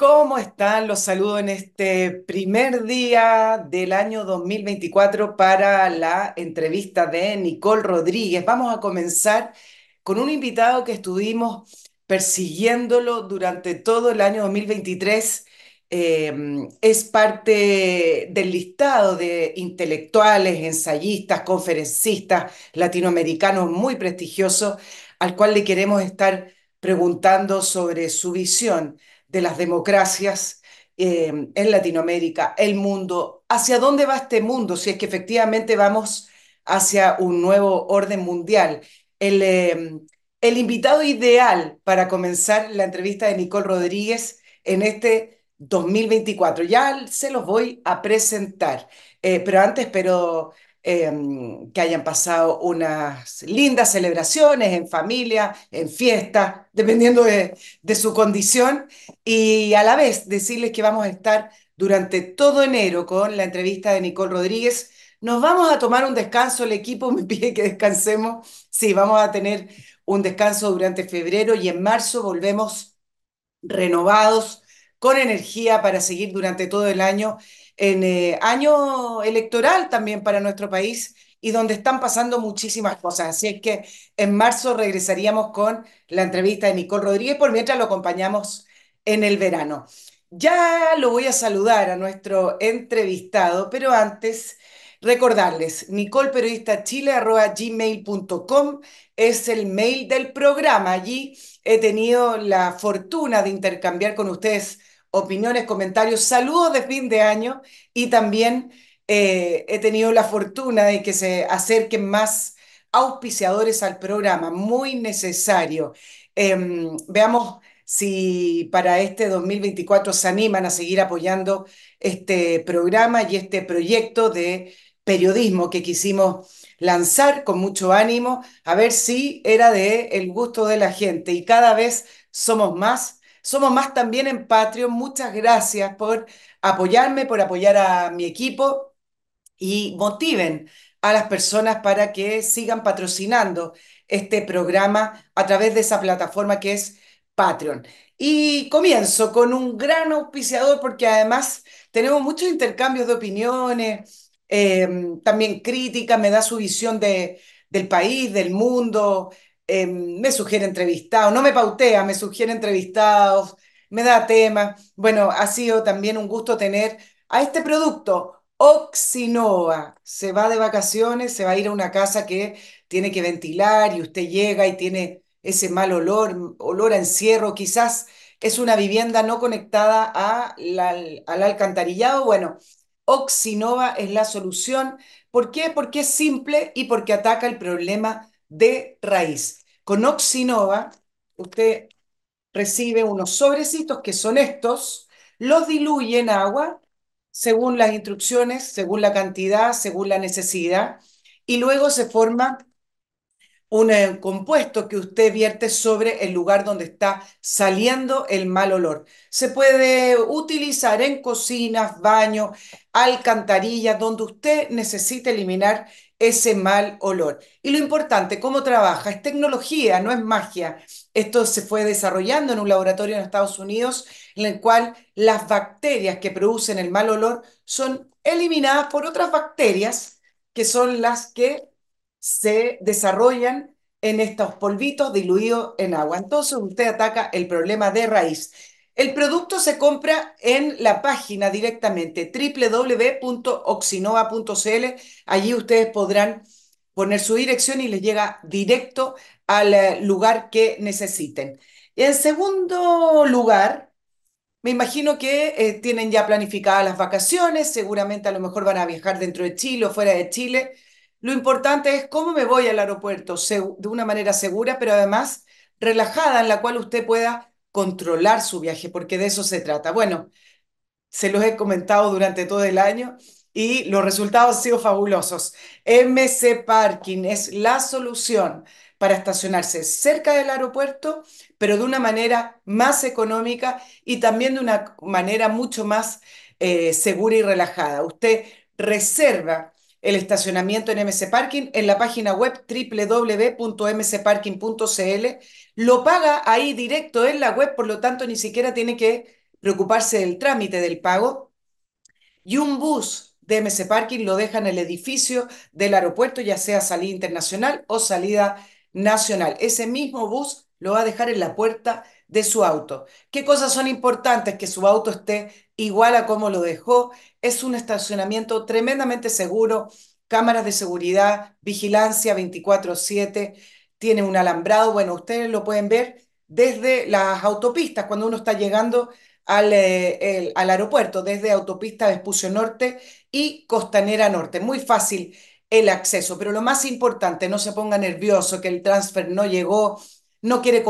¿Cómo están? Los saludo en este primer día del año 2024 para la entrevista de Nicole Rodríguez. Vamos a comenzar con un invitado que estuvimos persiguiéndolo durante todo el año 2023. Eh, es parte del listado de intelectuales, ensayistas, conferencistas latinoamericanos muy prestigiosos, al cual le queremos estar preguntando sobre su visión de las democracias eh, en Latinoamérica, el mundo, hacia dónde va este mundo, si es que efectivamente vamos hacia un nuevo orden mundial. El, eh, el invitado ideal para comenzar la entrevista de Nicole Rodríguez en este 2024. Ya se los voy a presentar, eh, pero antes espero eh, que hayan pasado unas lindas celebraciones en familia, en fiesta, dependiendo de, de su condición, y a la vez decirles que vamos a estar durante todo enero con la entrevista de Nicole Rodríguez. Nos vamos a tomar un descanso, el equipo me pide que descansemos. Sí, vamos a tener un descanso durante febrero y en marzo volvemos renovados, con energía para seguir durante todo el año, en eh, año electoral también para nuestro país y donde están pasando muchísimas cosas. Así es que en marzo regresaríamos con la entrevista de Nicole Rodríguez, por mientras lo acompañamos en el verano. Ya lo voy a saludar a nuestro entrevistado, pero antes recordarles, nicolperiodistachile.gmail.com es el mail del programa. Allí he tenido la fortuna de intercambiar con ustedes opiniones, comentarios, saludos de fin de año y también eh, he tenido la fortuna de que se acerquen más auspiciadores al programa, muy necesario. Eh, veamos si para este 2024 se animan a seguir apoyando este programa y este proyecto de periodismo que quisimos lanzar con mucho ánimo, a ver si era de el gusto de la gente y cada vez somos más, somos más también en Patreon. Muchas gracias por apoyarme, por apoyar a mi equipo y motiven a las personas para que sigan patrocinando este programa a través de esa plataforma que es Patreon. Y comienzo con un gran auspiciador porque además tenemos muchos intercambios de opiniones, eh, también críticas, me da su visión de, del país, del mundo, eh, me sugiere entrevistados, no me pautea, me sugiere entrevistados, me da temas. Bueno, ha sido también un gusto tener a este producto, Oxinova. Se va de vacaciones, se va a ir a una casa que tiene que ventilar y usted llega y tiene ese mal olor, olor a encierro, quizás es una vivienda no conectada a la, al alcantarillado. Bueno, Oxinova es la solución. ¿Por qué? Porque es simple y porque ataca el problema de raíz. Con Oxinova, usted recibe unos sobrecitos que son estos, los diluye en agua según las instrucciones, según la cantidad, según la necesidad, y luego se forma un eh, compuesto que usted vierte sobre el lugar donde está saliendo el mal olor. Se puede utilizar en cocinas, baños, alcantarillas, donde usted necesite eliminar ese mal olor. Y lo importante, ¿cómo trabaja? Es tecnología, no es magia. Esto se fue desarrollando en un laboratorio en Estados Unidos en el cual las bacterias que producen el mal olor son eliminadas por otras bacterias que son las que se desarrollan en estos polvitos diluidos en agua. Entonces usted ataca el problema de raíz. El producto se compra en la página directamente www.oxinova.cl. Allí ustedes podrán poner su dirección y les llega directo al eh, lugar que necesiten. En segundo lugar, me imagino que eh, tienen ya planificadas las vacaciones, seguramente a lo mejor van a viajar dentro de Chile o fuera de Chile. Lo importante es cómo me voy al aeropuerto de una manera segura, pero además relajada, en la cual usted pueda controlar su viaje, porque de eso se trata. Bueno, se los he comentado durante todo el año y los resultados han sido fabulosos. MC Parking es la solución para estacionarse cerca del aeropuerto, pero de una manera más económica y también de una manera mucho más eh, segura y relajada. Usted reserva el estacionamiento en MC Parking en la página web www.mcparking.cl. Lo paga ahí directo en la web, por lo tanto ni siquiera tiene que preocuparse del trámite del pago. Y un bus de MC Parking lo deja en el edificio del aeropuerto, ya sea salida internacional o salida nacional. Ese mismo bus lo va a dejar en la puerta de su auto. ¿Qué cosas son importantes? Que su auto esté igual a como lo dejó. Es un estacionamiento tremendamente seguro, cámaras de seguridad, vigilancia 24/7, tiene un alambrado. Bueno, ustedes lo pueden ver desde las autopistas cuando uno está llegando al, eh, al aeropuerto, desde autopista Vespucio Norte y Costanera Norte. Muy fácil el acceso, pero lo más importante, no se ponga nervioso que el transfer no llegó, no quiere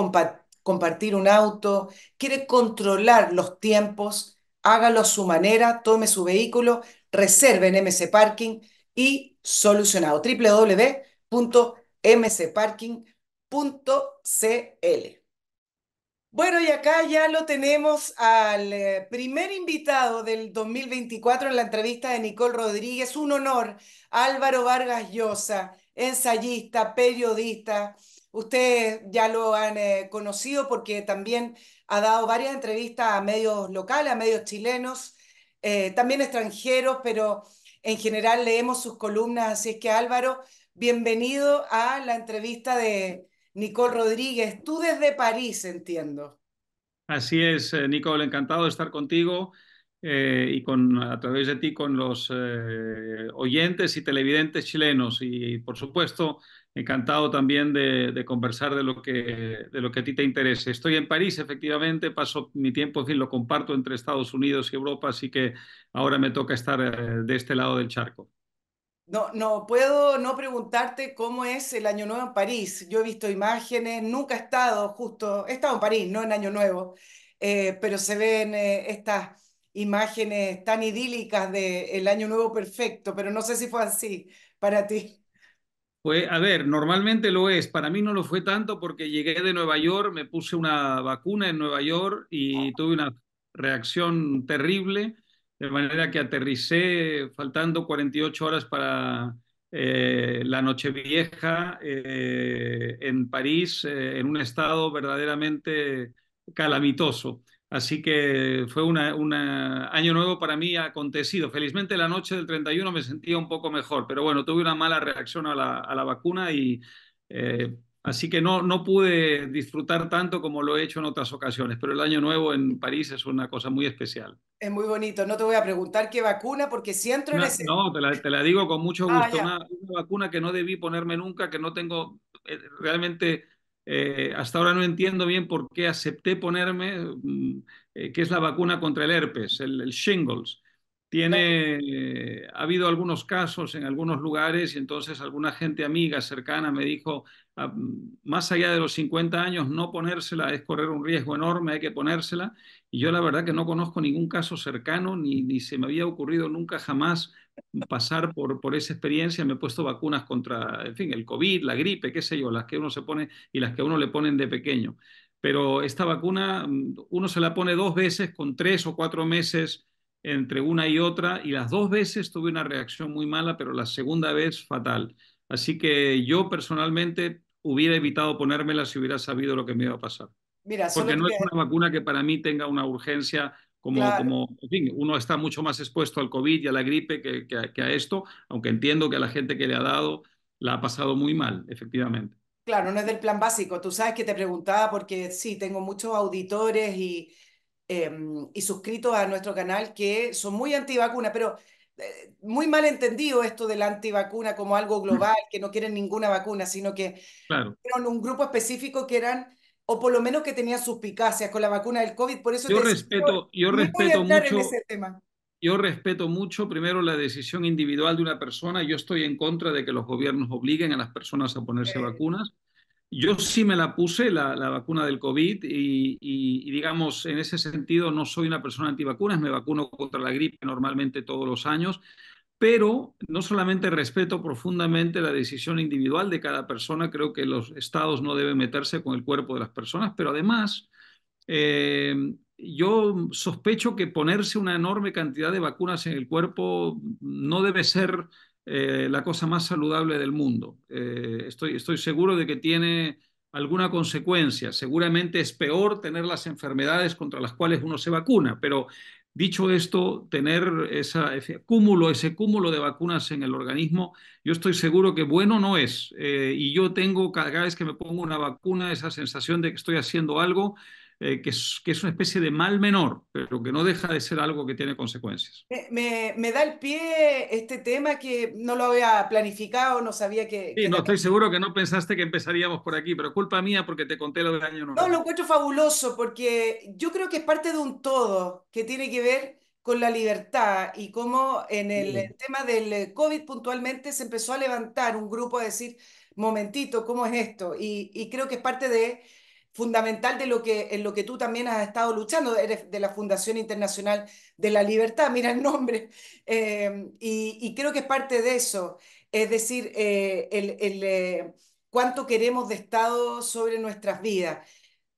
compartir un auto, quiere controlar los tiempos, hágalo a su manera, tome su vehículo, reserve en MC Parking y solucionado. www.mcparking.cl. Bueno, y acá ya lo tenemos al eh, primer invitado del 2024 en la entrevista de Nicole Rodríguez. Un honor, Álvaro Vargas Llosa, ensayista, periodista, Ustedes ya lo han eh, conocido porque también ha dado varias entrevistas a medios locales, a medios chilenos, eh, también extranjeros, pero en general leemos sus columnas. Así es que Álvaro, bienvenido a la entrevista de Nicole Rodríguez. Tú desde París, entiendo. Así es, eh, Nicole, encantado de estar contigo. Y con, a través de ti con los oyentes y televidentes chilenos. Y por supuesto, encantado también de, de, conversar de lo, que, de lo que a ti te interese. Estoy en París, efectivamente, paso mi tiempo, en fin, lo comparto entre Estados Unidos y Europa, así que ahora me toca estar eh, de este lado del charco. No, no puedo no preguntarte cómo es el Año Nuevo en París. Yo he visto imágenes, nunca he estado justo, he estado en París, no en Año Nuevo, eh, pero se ven eh, estas imágenes tan idílicas del Año Nuevo perfecto, pero no sé si fue así para ti. Pues, a ver, normalmente lo es. Para mí no lo fue tanto porque llegué de Nueva York, me puse una vacuna en Nueva York y tuve una reacción terrible, de manera que aterricé faltando 48 horas para eh, la Nochevieja eh, en París, eh, en un estado verdaderamente calamitoso. Así que fue un año nuevo para mí acontecido. Felizmente la noche del 31 me sentía un poco mejor, pero bueno, tuve una mala reacción a la, a la vacuna y eh, así que no, no pude disfrutar tanto como lo he hecho en otras ocasiones, pero el año nuevo en París es una cosa muy especial. Es muy bonito, no te voy a preguntar qué vacuna porque si entro en no, ese... No, te la, te la digo con mucho ah, gusto, ah, una, una, vacuna que no debí ponerme nunca, que no tengo eh, realmente eh, hasta ahora no entiendo bien por qué acepté ponerme, mm, eh, que es la vacuna contra el herpes, el, el shingles. Tiene, eh, ha habido algunos casos en algunos lugares y entonces alguna gente amiga cercana me dijo, más allá de los 50 años, no ponérsela es correr un riesgo enorme, hay que ponérsela. Y yo la verdad que no conozco ningún caso cercano, ni, ni se me había ocurrido nunca jamás pasar por, por esa experiencia, me he puesto vacunas contra, en fin, el COVID, la gripe, qué sé yo, las que uno se pone y las que uno le ponen de pequeño. Pero esta vacuna, mm, uno se la pone dos veces con tres o cuatro meses entre una y otra, y las dos veces tuve una reacción muy mala, pero la segunda vez fatal. Así que yo personalmente hubiera evitado ponérmela si hubiera sabido lo que me iba a pasar. Mira, Porque no es una vacuna que para mí tenga una urgencia como, claro. como en fin, uno está mucho más expuesto al COVID y a la gripe que, que, que, a esto, aunque entiendo que a la gente que le ha dado la ha pasado muy mal, efectivamente. Claro, no es del plan básico. Tú sabes que te preguntaba porque sí, tengo muchos auditores y, eh, y suscritos a nuestro canal que son muy antivacunas, pero eh, muy mal entendido esto de la antivacuna como algo global, que no quieren ninguna vacuna, sino que claro. eran un grupo específico que eran o por lo menos que tenía suspicacias con la vacuna del COVID. Por eso yo respeto, yo respeto mucho. Yo respeto mucho, primero, la decisión individual de una persona. Yo estoy en contra de que los gobiernos obliguen a las personas a ponerse eh. vacunas. Yo sí me la puse, la, la vacuna del COVID, y, digamos, en ese sentido no soy una persona antivacunas, me vacuno contra la gripe normalmente todos los años, pero no solamente respeto profundamente la decisión individual de cada persona, creo que los estados no deben meterse con el cuerpo de las personas, pero además eh, yo sospecho que ponerse una enorme cantidad de vacunas en el cuerpo no debe ser eh, la cosa más saludable del mundo. Eh, estoy, estoy seguro de que tiene alguna consecuencia. Seguramente es peor tener las enfermedades contra las cuales uno se vacuna, pero dicho esto, tener ese, cúmulo, ese cúmulo de vacunas en el organismo, yo estoy seguro que bueno no es. Eh, y yo tengo cada vez que me pongo una vacuna esa sensación de que estoy haciendo algo eh, que, es, que, es, una especie de mal menor, pero que no deja de ser algo que tiene consecuencias. Me, me, me da el pie este tema que no lo había planificado, no sabía que... Sí, que no, estoy seguro que no pensaste que empezaríamos por aquí, pero culpa mía porque te conté lo del año nuevo. No, lo encuentro fabuloso porque yo creo que es parte de un todo que tiene que ver con la libertad y cómo en el sí. tema del COVID puntualmente se empezó a levantar un grupo a decir, momentito, ¿cómo es esto? Y, y creo que es parte de fundamental de lo que, en lo que tú también has estado luchando, eres de la Fundación Internacional de la Libertad, mira el nombre, eh, y, creo que es parte de eso, es decir, eh, el, el eh, cuánto queremos de Estado sobre nuestras vidas.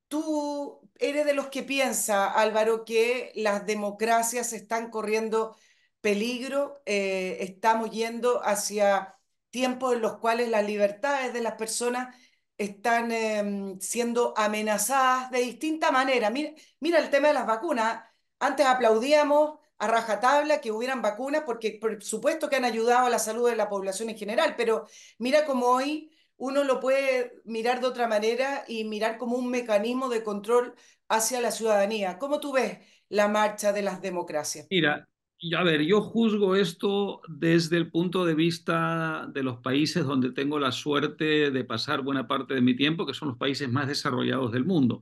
Tú eres de los que piensa, Álvaro, que las democracias están corriendo peligro, estamos yendo hacia tiempos en los cuales las libertades de las personas están eh, siendo amenazadas de distinta manera. Mira, mira, el tema de las vacunas. Antes aplaudíamos a rajatabla que hubieran vacunas porque por supuesto que han ayudado a la salud de la población en general, pero mira cómo hoy uno lo puede mirar de otra manera y mirar como un mecanismo de control hacia la ciudadanía. ¿Cómo tú ves la marcha de las democracias? Mira, a ver, yo juzgo esto desde el punto de vista de los países donde tengo la suerte de pasar buena parte de mi tiempo, que son los países más desarrollados del mundo.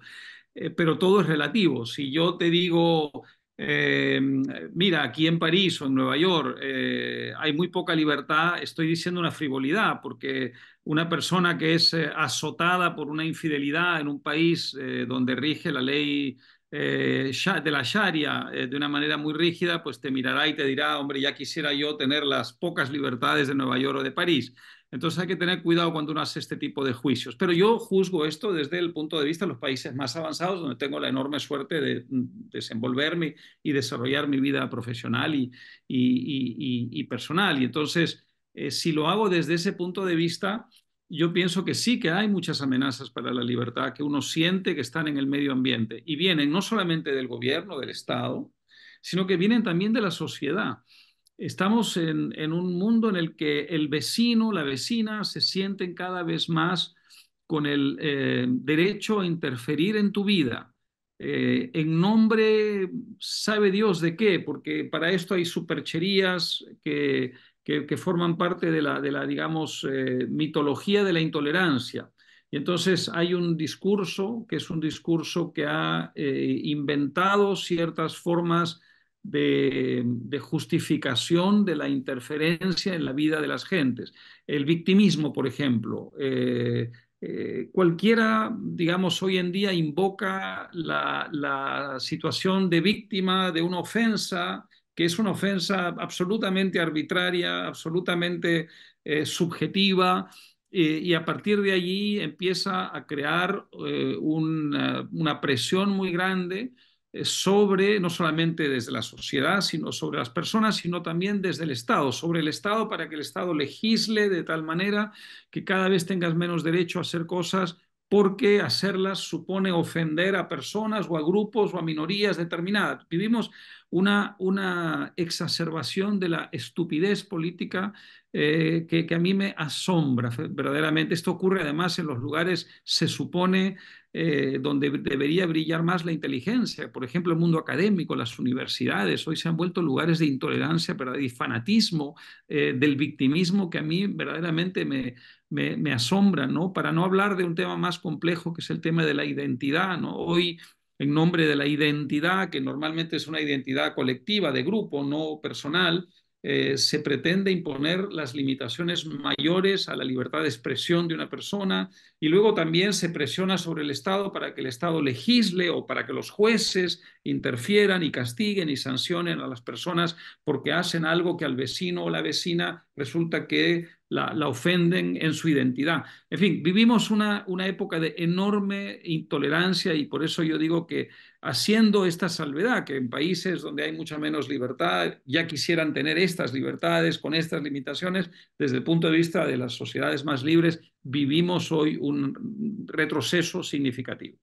Eh, pero todo es relativo. Si yo te digo, eh, mira, aquí en París o en Nueva York eh, hay muy poca libertad, estoy diciendo una frivolidad, porque una persona que es eh, azotada por una infidelidad en un país donde rige la ley eh, de la Sharia eh, de una manera muy rígida, pues te mirará y te dirá, hombre, ya quisiera yo tener las pocas libertades de Nueva York o de París. Entonces hay que tener cuidado cuando uno hace este tipo de juicios. Pero yo juzgo esto desde el punto de vista de los países más avanzados, donde tengo la enorme suerte de desenvolverme y desarrollar mi vida profesional y personal. Y entonces, eh, si lo hago desde ese punto de vista, yo pienso que sí que hay muchas amenazas para la libertad que uno siente que están en el medio ambiente y vienen no solamente del gobierno, del Estado, sino que vienen también de la sociedad. Estamos en, en un mundo en el que el vecino, la vecina se sienten cada vez más con el eh, derecho a interferir en tu vida. Eh, en nombre, sabe Dios de qué, porque para esto hay supercherías que que, forman parte de la, de la digamos, eh, mitología de la intolerancia. Y entonces hay un discurso que es un discurso que ha eh, inventado ciertas formas de, justificación de la interferencia en la vida de las gentes. El victimismo, por ejemplo. Eh, cualquiera, digamos, hoy en día invoca la situación de víctima de una ofensa que es una ofensa absolutamente arbitraria, absolutamente eh, subjetiva, eh, y a partir de allí empieza a crear eh, una, una, presión muy grande eh, sobre, no solamente desde la sociedad, sino sobre las personas, sino también desde el Estado, sobre el Estado para que el Estado legisle de tal manera que cada vez tengas menos derecho a hacer cosas porque hacerlas supone ofender a personas o a grupos o a minorías determinadas. Vivimos una, una exacerbación de la estupidez política eh, que, que, a mí me asombra verdaderamente. Esto ocurre además en los lugares, se supone, eh, donde debería brillar más la inteligencia. Por ejemplo, el mundo académico, las universidades, hoy se han vuelto lugares de intolerancia ¿verdad? y fanatismo, eh, del victimismo que a mí verdaderamente me, me, asombra, ¿no? Para no hablar de un tema más complejo que es el tema de la identidad, ¿no? Hoy en nombre de la identidad, que normalmente es una identidad colectiva, de grupo, no personal, eh, se pretende imponer las limitaciones mayores a la libertad de expresión de una persona y luego también se presiona sobre el Estado para que el Estado legisle o para que los jueces interfieran y castiguen y sancionen a las personas porque hacen algo que al vecino o la vecina resulta que la, ofenden en su identidad. En fin, vivimos una, una época de enorme intolerancia y por eso yo digo que haciendo esta salvedad, que en países donde hay mucha menos libertad ya quisieran tener estas libertades con estas limitaciones, desde el punto de vista de las sociedades más libres, vivimos hoy un retroceso significativo.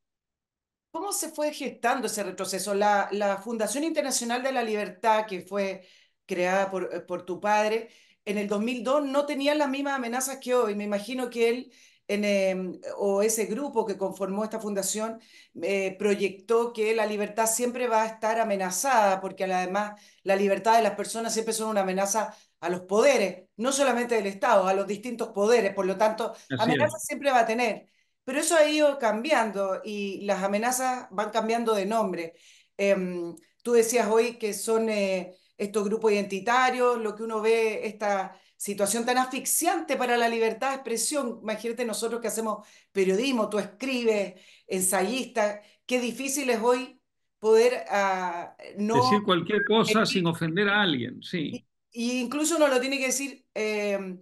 ¿Cómo se fue gestando ese retroceso? La, Fundación Internacional de la Libertad, que fue creada por tu padre, en el 2002 no tenía las mismas amenazas que hoy. Me imagino que él en, em, o ese grupo que conformó esta fundación eh, proyectó que la libertad siempre va a estar amenazada, porque además la libertad de las personas siempre son una amenaza a los poderes, no solamente del Estado, a los distintos poderes, por lo tanto, amenazas siempre va a tener. Pero eso ha ido cambiando y las amenazas van cambiando de nombre. Em, tú decías hoy que son eh, estos grupos identitarios, lo que uno ve, esta situación tan asfixiante para la libertad de expresión. Imagínate nosotros que hacemos periodismo, tú escribes, ensayista, qué difícil es hoy poder uh, no... Decir cualquier cosa sin ofender a alguien, sí. Y, incluso uno lo tiene que decir eh,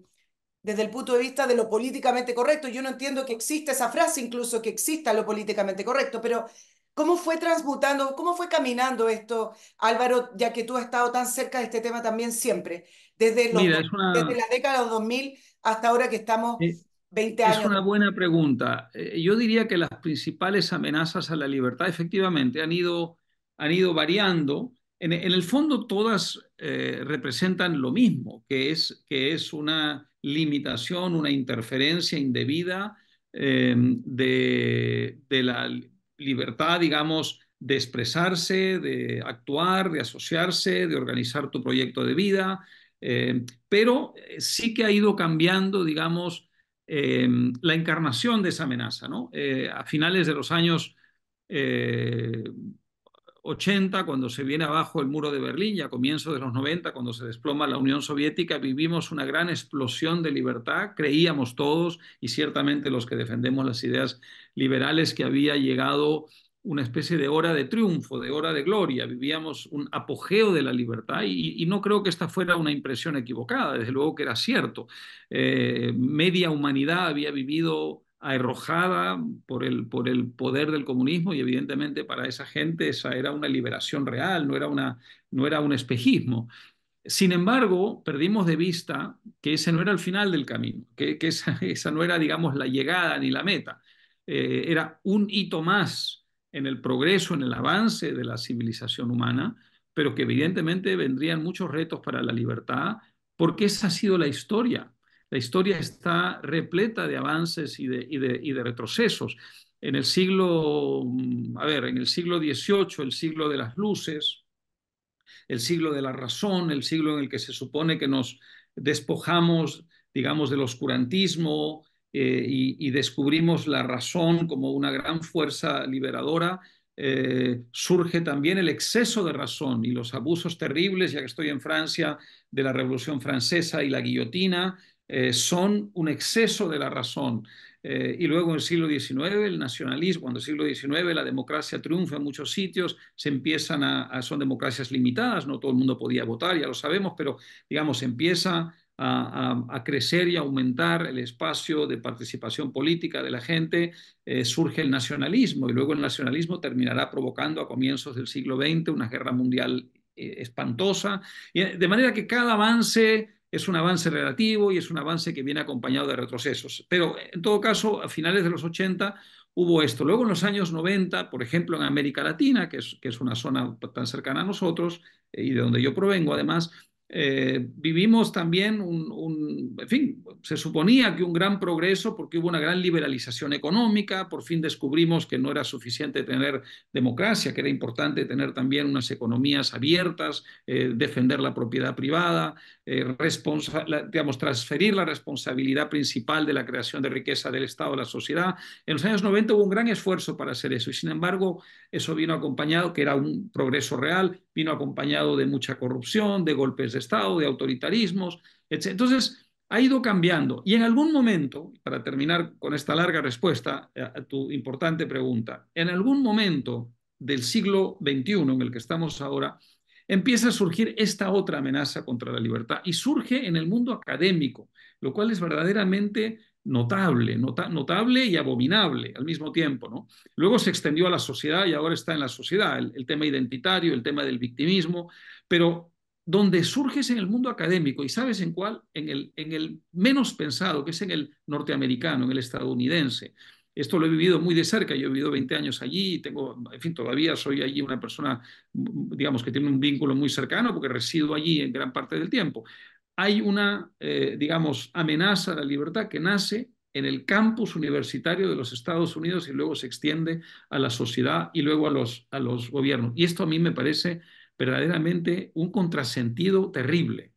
desde el punto de vista de lo políticamente correcto. Yo no entiendo que exista esa frase, incluso que exista lo políticamente correcto, pero ¿Cómo fue transmutando, cómo fue caminando esto, Álvaro, ya que tú has estado tan cerca de este tema también siempre, desde, los, desde la década de los 2000 hasta ahora que estamos 20 años? Es una buena pregunta. Eh, yo diría que las principales amenazas a la libertad efectivamente han ido, han ido variando. En, en el fondo todas eh, representan lo mismo, que es, que es una limitación, una interferencia indebida eh, de, de la libertad, digamos, de expresarse, de actuar, de asociarse, de organizar tu proyecto de vida, eh, pero eh, sí que ha ido cambiando, digamos, eh, la encarnación de esa amenaza. ¿no? a finales de los años 80, cuando se viene abajo el muro de Berlín, y a comienzos de los 90, cuando se desploma la Unión Soviética, vivimos una gran explosión de libertad. Creíamos todos, y ciertamente los que defendemos las ideas liberales, que había llegado una especie de hora de triunfo, de hora de gloria. Vivíamos un apogeo de la libertad y, no creo que esta fuera una impresión equivocada, desde luego que era cierto. Eh, media humanidad había vivido arrojada por el, por el poder del comunismo y evidentemente para esa gente esa era una liberación real, no era, una, no era un espejismo. Sin embargo, perdimos de vista que ese no era el final del camino, que, que esa, esa, no era, digamos, la llegada ni la meta. Eh, era un hito más en el progreso, en el avance de la civilización humana, pero que evidentemente vendrían muchos retos para la libertad, porque esa ha sido la historia la historia está repleta de avances y de, y de, retrocesos. En el siglo, mm, a ver, en el siglo XVIII, el siglo de las luces, el siglo de la razón, el siglo en el que se supone que nos despojamos, digamos, del oscurantismo eh, y, descubrimos la razón como una gran fuerza liberadora, eh, surge también el exceso de razón y los abusos terribles, ya que estoy en Francia, de la Revolución Francesa y la guillotina, eh, son un exceso de la razón. Eh, y luego en el siglo XIX, el nacionalismo, cuando el siglo XIX la democracia triunfa en muchos sitios, se empiezan a, son democracias limitadas, no todo el mundo podía votar, ya lo sabemos, pero digamos, empieza a, crecer y aumentar el espacio de participación política de la gente, eh, surge el nacionalismo y luego el nacionalismo terminará provocando a comienzos del siglo XX una guerra mundial espantosa, y de manera que cada avance es un avance relativo y es un avance que viene acompañado de retrocesos. Pero en todo caso, a finales de los 80 hubo esto. Luego en los años 90, por ejemplo, en América Latina, que es, una zona tan cercana a nosotros eh, y de donde yo provengo además, eh, vivimos también un, en fin, se suponía que un gran progreso porque hubo una gran liberalización económica, por fin descubrimos que no era suficiente tener democracia, que era importante tener también unas economías abiertas, eh, defender la propiedad privada, eh, digamos, transferir la responsabilidad principal de la creación de riqueza del Estado a la sociedad. En los años 90 hubo un gran esfuerzo para hacer eso y sin embargo eso vino acompañado, que era un progreso real, vino acompañado de mucha corrupción, de golpes de Estado, de autoritarismos, etc. Entonces, ha ido cambiando. Y en algún momento, para terminar con esta larga respuesta a tu importante pregunta, en algún momento del siglo XXI en el que estamos ahora, empieza a surgir esta otra amenaza contra la libertad y surge en el mundo académico. lo cual es verdaderamente notable, notable y abominable al mismo tiempo. ¿no? Luego se extendió a la sociedad y ahora está en la sociedad el, el tema identitario, el tema del victimismo, pero donde surges en el mundo académico, y sabes en cuál, en el, en el menos pensado, que es en el norteamericano, en el estadounidense. Esto lo he vivido muy de cerca, yo he vivido 20 años allí, tengo, en fin, todavía soy allí una persona, digamos, que tiene un vínculo muy cercano porque resido allí en gran parte del tiempo. Hay una, eh, digamos, amenaza a la libertad que nace en el campus universitario de los Estados Unidos y luego se extiende a la sociedad y luego a los, a los gobiernos. Y esto a mí me parece verdaderamente un contrasentido terrible.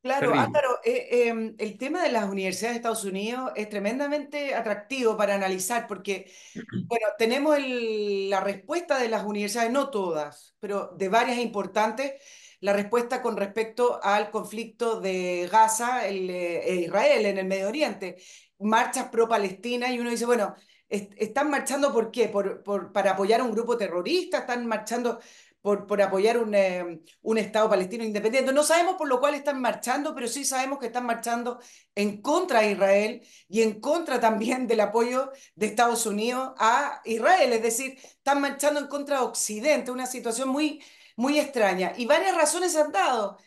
Claro, Álvaro, eh, em, el tema de las universidades de Estados Unidos es tremendamente atractivo para analizar porque, bueno, tenemos la respuesta de las universidades, no todas, pero de varias importantes, la respuesta con respecto al conflicto de Gaza el, e Israel en el Medio Oriente, marchas pro-Palestina y uno dice, bueno, ¿están marchando por qué? ¿Por, por, para apoyar a un grupo terrorista? ¿Están marchando por, por apoyar un, eh, un, Estado palestino independiente. No sabemos por lo cual están marchando, pero sí sabemos que están marchando en contra de Israel y en contra también del apoyo de Estados Unidos a Israel. Es decir, están marchando en contra de Occidente, una situación muy, muy extraña. Y varias razones han dado,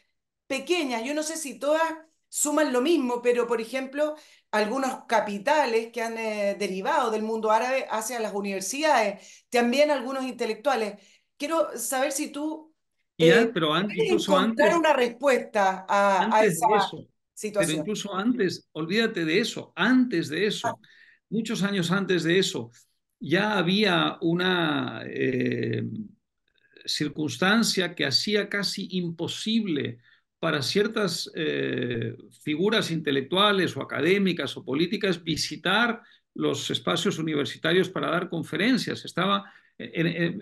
pequeñas, yo no sé si todas suman lo mismo, pero por ejemplo, algunos capitales que han eh, derivado del mundo árabe hacia las universidades, también algunos intelectuales quiero saber si tú eh, pero antes, incluso encontrar una respuesta a, esa situación. Pero incluso antes, olvídate de eso, antes de eso, ah. muchos años antes de eso, ya había una eh, circunstancia que hacía casi imposible para ciertas eh, figuras intelectuales o académicas o políticas visitar los espacios universitarios para dar conferencias. Estaba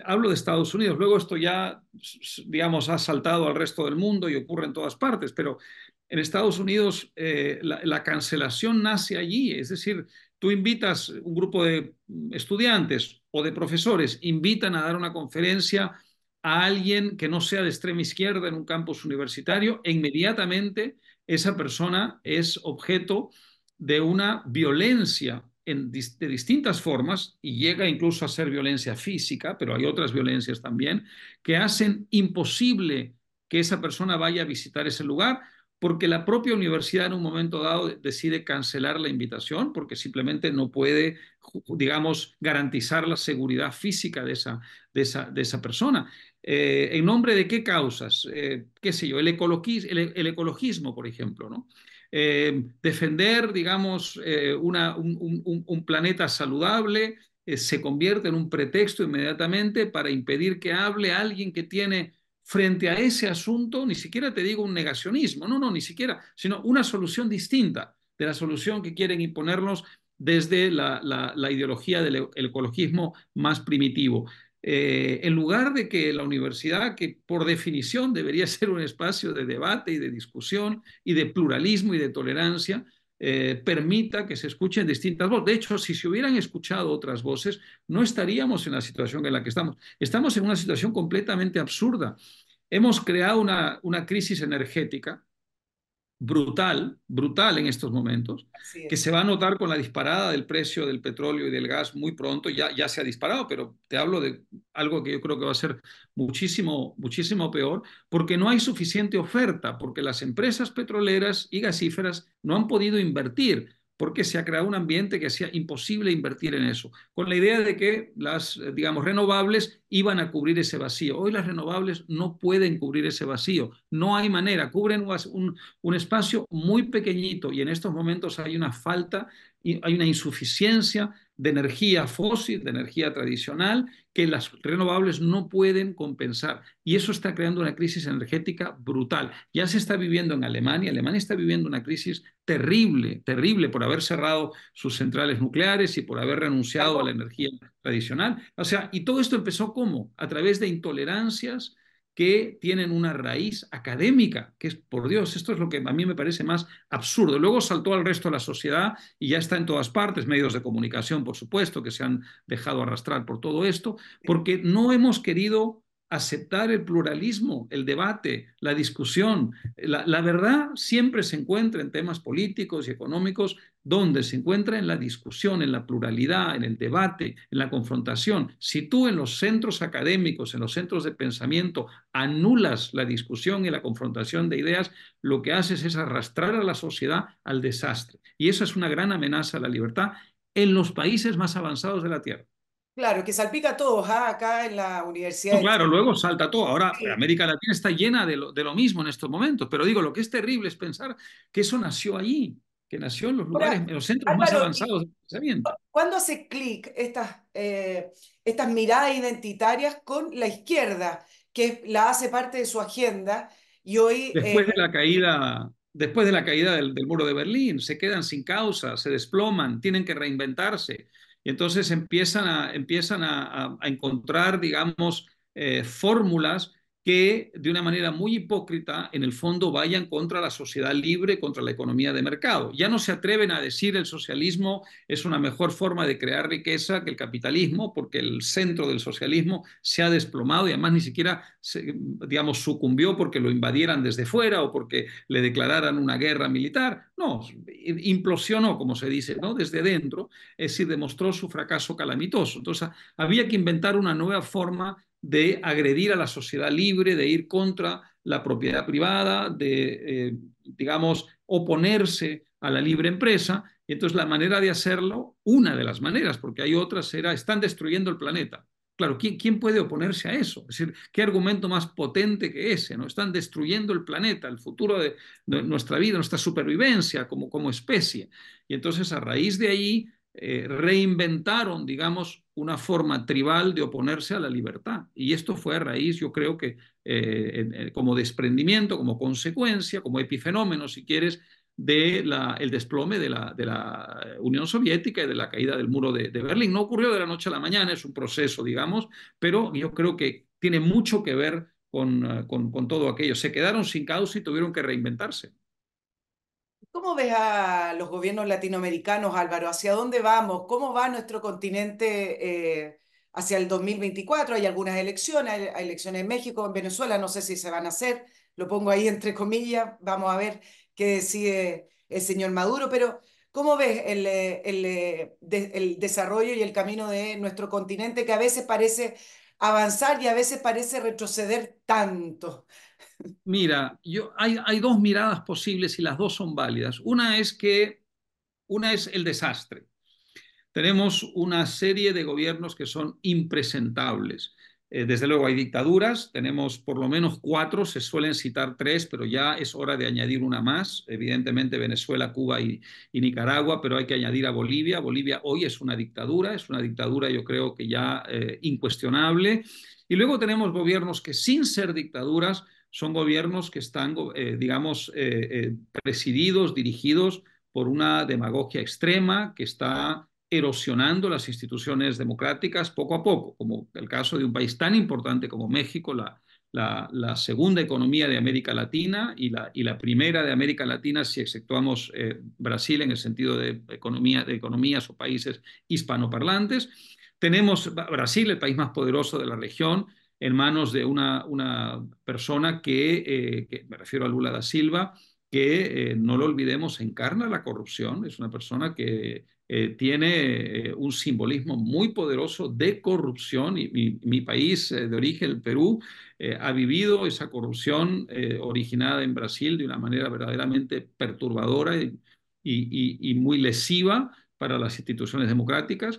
hablo de Estados Unidos, luego esto ya, digamos, ha saltado al resto del mundo y ocurre en todas partes, pero en Estados Unidos eh, la, cancelación nace allí, es decir, tú invitas un grupo de estudiantes o de profesores, invitan a dar una conferencia a alguien que no sea de extrema izquierda en un campus universitario e inmediatamente esa persona es objeto de una violencia de distintas formas y llega incluso a ser violencia física, pero hay otras violencias también, que hacen imposible que esa persona vaya a visitar ese lugar porque la propia universidad en un momento dado decide cancelar la invitación porque simplemente no puede, digamos, garantizar la seguridad física de esa, de esa, de esa persona. Eh, ¿En nombre de qué causas? Eh, ¿Qué sé yo? El, el, ecologismo, por ejemplo, ¿no? Eh, defender, digamos, eh, un, planeta saludable eh, se convierte en un pretexto inmediatamente para impedir que hable alguien que tiene frente a ese asunto, ni siquiera te digo un negacionismo, no, no, ni siquiera, sino una solución distinta de la solución que quieren imponernos desde la ideología del ecologismo más primitivo. Eh, en lugar de que la universidad, que por definición debería ser un espacio de debate y de discusión y de pluralismo y de tolerancia, eh, permita que se escuchen distintas voces. De hecho, si se hubieran escuchado otras voces, no estaríamos en la situación en la que estamos. Estamos en una situación completamente absurda. Hemos creado una, una crisis energética brutal, brutal en estos momentos, que se va a notar con la disparada del precio del petróleo y del gas muy pronto, ya, ya se ha disparado, pero te hablo de algo que yo creo que va a ser muchísimo, muchísimo peor, porque no hay suficiente oferta, porque las empresas petroleras y gasíferas no han podido invertir porque se ha creado un ambiente que hacía imposible invertir en eso, con la idea de que las, eh, digamos, renovables iban a cubrir ese vacío. Hoy las renovables no pueden cubrir ese vacío, no hay manera, cubren un, un espacio muy pequeñito y en estos momentos hay una falta, hay una insuficiencia de energía fósil, de energía tradicional, que las renovables no pueden compensar. Y eso está creando una crisis energética brutal. Ya se está viviendo en Alemania. Alemania está viviendo una crisis terrible, terrible por haber cerrado sus centrales nucleares y por haber renunciado a la energía tradicional. O sea, y todo esto empezó ¿cómo? A través de intolerancias que tienen una raíz académica, que es, por Dios, esto es lo que a mí me parece más absurdo. Luego saltó al resto de la sociedad y ya está en todas partes, medios de comunicación, por supuesto, que se han dejado arrastrar por todo esto, porque no hemos querido aceptar el pluralismo, el debate, la discusión. La, verdad siempre se encuentra en temas políticos y económicos, donde se encuentra en la discusión, en la pluralidad, en el debate, en la confrontación. Si tú en los centros académicos, en los centros de pensamiento, anulas la discusión y la confrontación de ideas, lo que haces es arrastrar a la sociedad al desastre. Y eso es una gran amenaza a la libertad en los países más avanzados de la Tierra. Claro, que salpica a todos ¿ah? acá en la universidad. No, claro, luego salta todo. Ahora sí. América Latina está llena de lo, de lo, mismo en estos momentos, pero digo, lo que es terrible es pensar que eso nació allí, que nació en los lugares, Ahora, en los centros Álvaro, más avanzados del pensamiento. ¿Cuándo hace clic estas, eh, estas miradas identitarias con la izquierda, que la hace parte de su agenda? Y hoy... Después eh, de la caída después de la caída del, del, muro de Berlín, se quedan sin causa, se desploman, tienen que reinventarse. Y entonces empiezan a, empiezan a, a encontrar, digamos, eh, fórmulas que de una manera muy hipócrita en el fondo vayan contra la sociedad libre, contra la economía de mercado. Ya no se atreven a decir el socialismo es una mejor forma de crear riqueza que el capitalismo, porque el centro del socialismo se ha desplomado y además ni siquiera, se, digamos, sucumbió porque lo invadieran desde fuera o porque le declararan una guerra militar. No, implosionó, como se dice, ¿no? desde dentro, es decir, demostró su fracaso calamitoso. Entonces, había que inventar una nueva forma de agredir a la sociedad libre, de ir contra la propiedad privada, de, eh, digamos, oponerse a la libre empresa. Y entonces la manera de hacerlo, una de las maneras, porque hay otras, era, están destruyendo el planeta. Claro, ¿quién, ¿quién, puede oponerse a eso? Es decir, ¿qué argumento más potente que ese? ¿no? Están destruyendo el planeta, el futuro de, nuestra vida, nuestra supervivencia como, como especie. Y entonces a raíz de ahí eh, reinventaron, digamos, una forma tribal de oponerse a la libertad. Y esto fue a raíz, yo creo que eh, como desprendimiento, como consecuencia, como epifenómeno, si quieres, del de desplome de la, Unión Soviética y de la caída del muro de, Berlín. No ocurrió de la noche a la mañana, es un proceso, digamos, pero yo creo que tiene mucho que ver con, con, con todo aquello. Se quedaron sin causa y tuvieron que reinventarse. ¿Cómo ves a los gobiernos latinoamericanos, Álvaro? ¿Hacia dónde vamos? ¿Cómo va nuestro continente eh, hacia el 2024? Hay algunas elecciones, hay, elecciones en México, en Venezuela, no sé si se van a hacer, lo pongo ahí entre comillas, vamos a ver qué decide el señor Maduro, pero ¿cómo ves el, el, el desarrollo y el camino de nuestro continente que a veces parece avanzar y a veces parece retroceder tanto? Mira, yo, hay, hay, dos miradas posibles y las dos son válidas. Una es que, una es el desastre. Tenemos una serie de gobiernos que son impresentables. Eh, desde luego hay dictaduras, tenemos por lo menos cuatro, se suelen citar tres, pero ya es hora de añadir una más. Evidentemente Venezuela, Cuba y, Nicaragua, pero hay que añadir a Bolivia. Bolivia hoy es una dictadura, es una dictadura yo creo que ya eh, incuestionable. Y luego tenemos gobiernos que sin ser dictaduras son gobiernos que están, eh, digamos, eh, eh, presididos, dirigidos por una demagogia extrema que está erosionando las instituciones democráticas poco a poco, como el caso de un país tan importante como México, la, la, la segunda economía de América Latina y la, y la, primera de América Latina si exceptuamos eh, Brasil en el sentido de, economía, de economías o países hispanoparlantes. Tenemos Brasil, el país más poderoso de la región, en manos de una, persona que, eh, que, me refiero a Lula da Silva, que eh, no lo olvidemos, encarna la corrupción, es una persona que eh, tiene un simbolismo muy poderoso de corrupción y mi, país de origen, el Perú, ha vivido esa corrupción originada en Brasil de una manera verdaderamente perturbadora y, muy lesiva para las instituciones democráticas.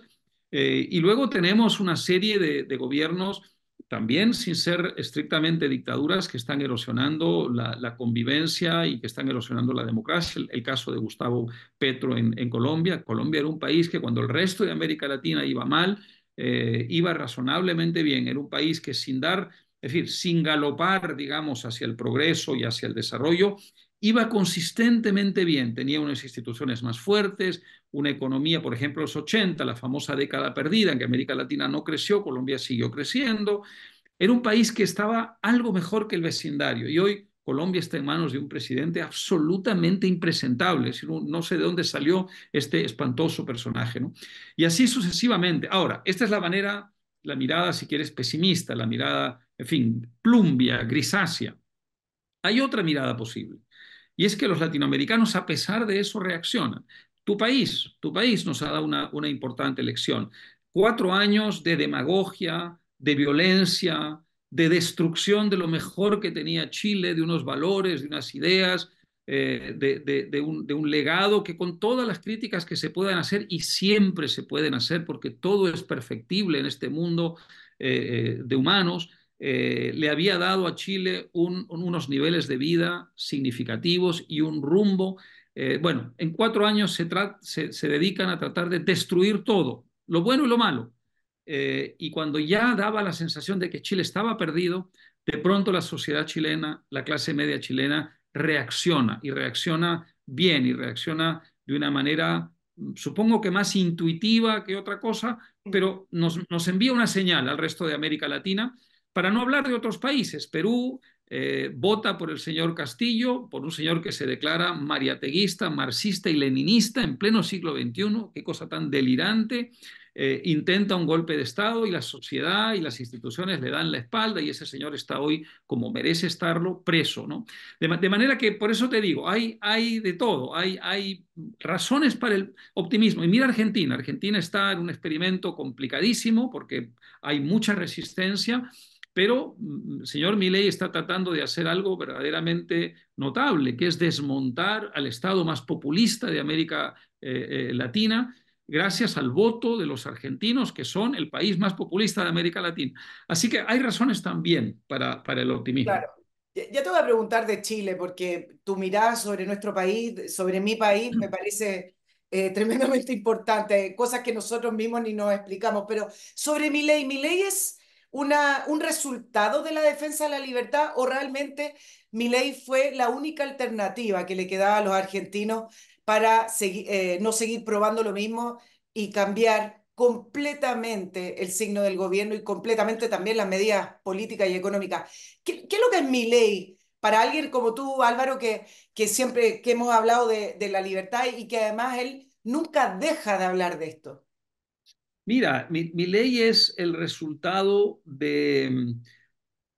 y luego tenemos una serie de gobiernos también sin ser estrictamente dictaduras que están erosionando la, convivencia y que están erosionando la democracia. El, caso de Gustavo Petro en, en, Colombia. Colombia era un país que cuando el resto de América Latina iba mal, eh, iba razonablemente bien. Era un país que sin dar, es decir, sin galopar, digamos, hacia el progreso y hacia el desarrollo, iba consistentemente bien, tenía unas instituciones más fuertes, una economía, por ejemplo, los 80, la famosa década perdida, en que América Latina no creció, Colombia siguió creciendo. Era un país que estaba algo mejor que el vecindario y hoy Colombia está en manos de un presidente absolutamente impresentable. No sé de dónde salió este espantoso personaje. ¿no? Y así sucesivamente. Ahora, esta es la manera, la mirada, si quieres, pesimista, la mirada en fin, plumbia, grisácea. Hay otra mirada posible. Y es que los latinoamericanos, a pesar de eso, reaccionan. Tu país, tu país nos ha dado una, importante lección. Cuatro años de demagogia, de violencia, de destrucción de lo mejor que tenía Chile, de unos valores, de unas ideas, eh, de, un, legado que con todas las críticas que se puedan hacer, y siempre se pueden hacer porque todo es perfectible en este mundo eh, de humanos, eh, le había dado a Chile un, unos niveles de vida significativos y un rumbo. Eh, bueno, en cuatro años se, se, se, dedican a tratar de destruir todo, lo bueno y lo malo. Eh, y cuando ya daba la sensación de que Chile estaba perdido, de pronto la sociedad chilena, la clase media chilena, reacciona y reacciona bien y reacciona de una manera, supongo que más intuitiva que otra cosa, pero nos, nos envía una señal al resto de América Latina para no hablar de otros países, Perú eh, vota por el señor Castillo, por un señor que se declara mariateguista, marxista y leninista en pleno siglo XXI, qué cosa tan delirante, eh, intenta un golpe de Estado y la sociedad y las instituciones le dan la espalda y ese señor está hoy, como merece estarlo, preso. ¿no? De, de manera que, por eso te digo, hay, hay de todo, hay, hay razones para el optimismo. Y mira Argentina, Argentina está en un experimento complicadísimo porque hay mucha resistencia pero el mm, señor Milei está tratando de hacer algo verdaderamente notable, que es desmontar al Estado más populista de América eh, eh, Latina, gracias al voto de los argentinos, que son el país más populista de América Latina. Así que hay razones también para, para el optimismo. Claro. Ya te voy a preguntar de Chile, porque tu mirada sobre nuestro país, sobre mi país, me parece eh, tremendamente importante, cosas que nosotros mismos ni nos explicamos, pero sobre mi ley, mi ley es una, un resultado de la defensa de la libertad o realmente mi ley fue la única alternativa que le quedaba a los argentinos para seguir, eh, no seguir probando lo mismo y cambiar completamente el signo del gobierno y completamente también las medidas políticas y económicas. ¿Qué, es lo que es mi ley? Para alguien como tú, Álvaro, que, que siempre que hemos hablado de, de la libertad y que además él nunca deja de hablar de esto. Mira, mi, ley es el resultado de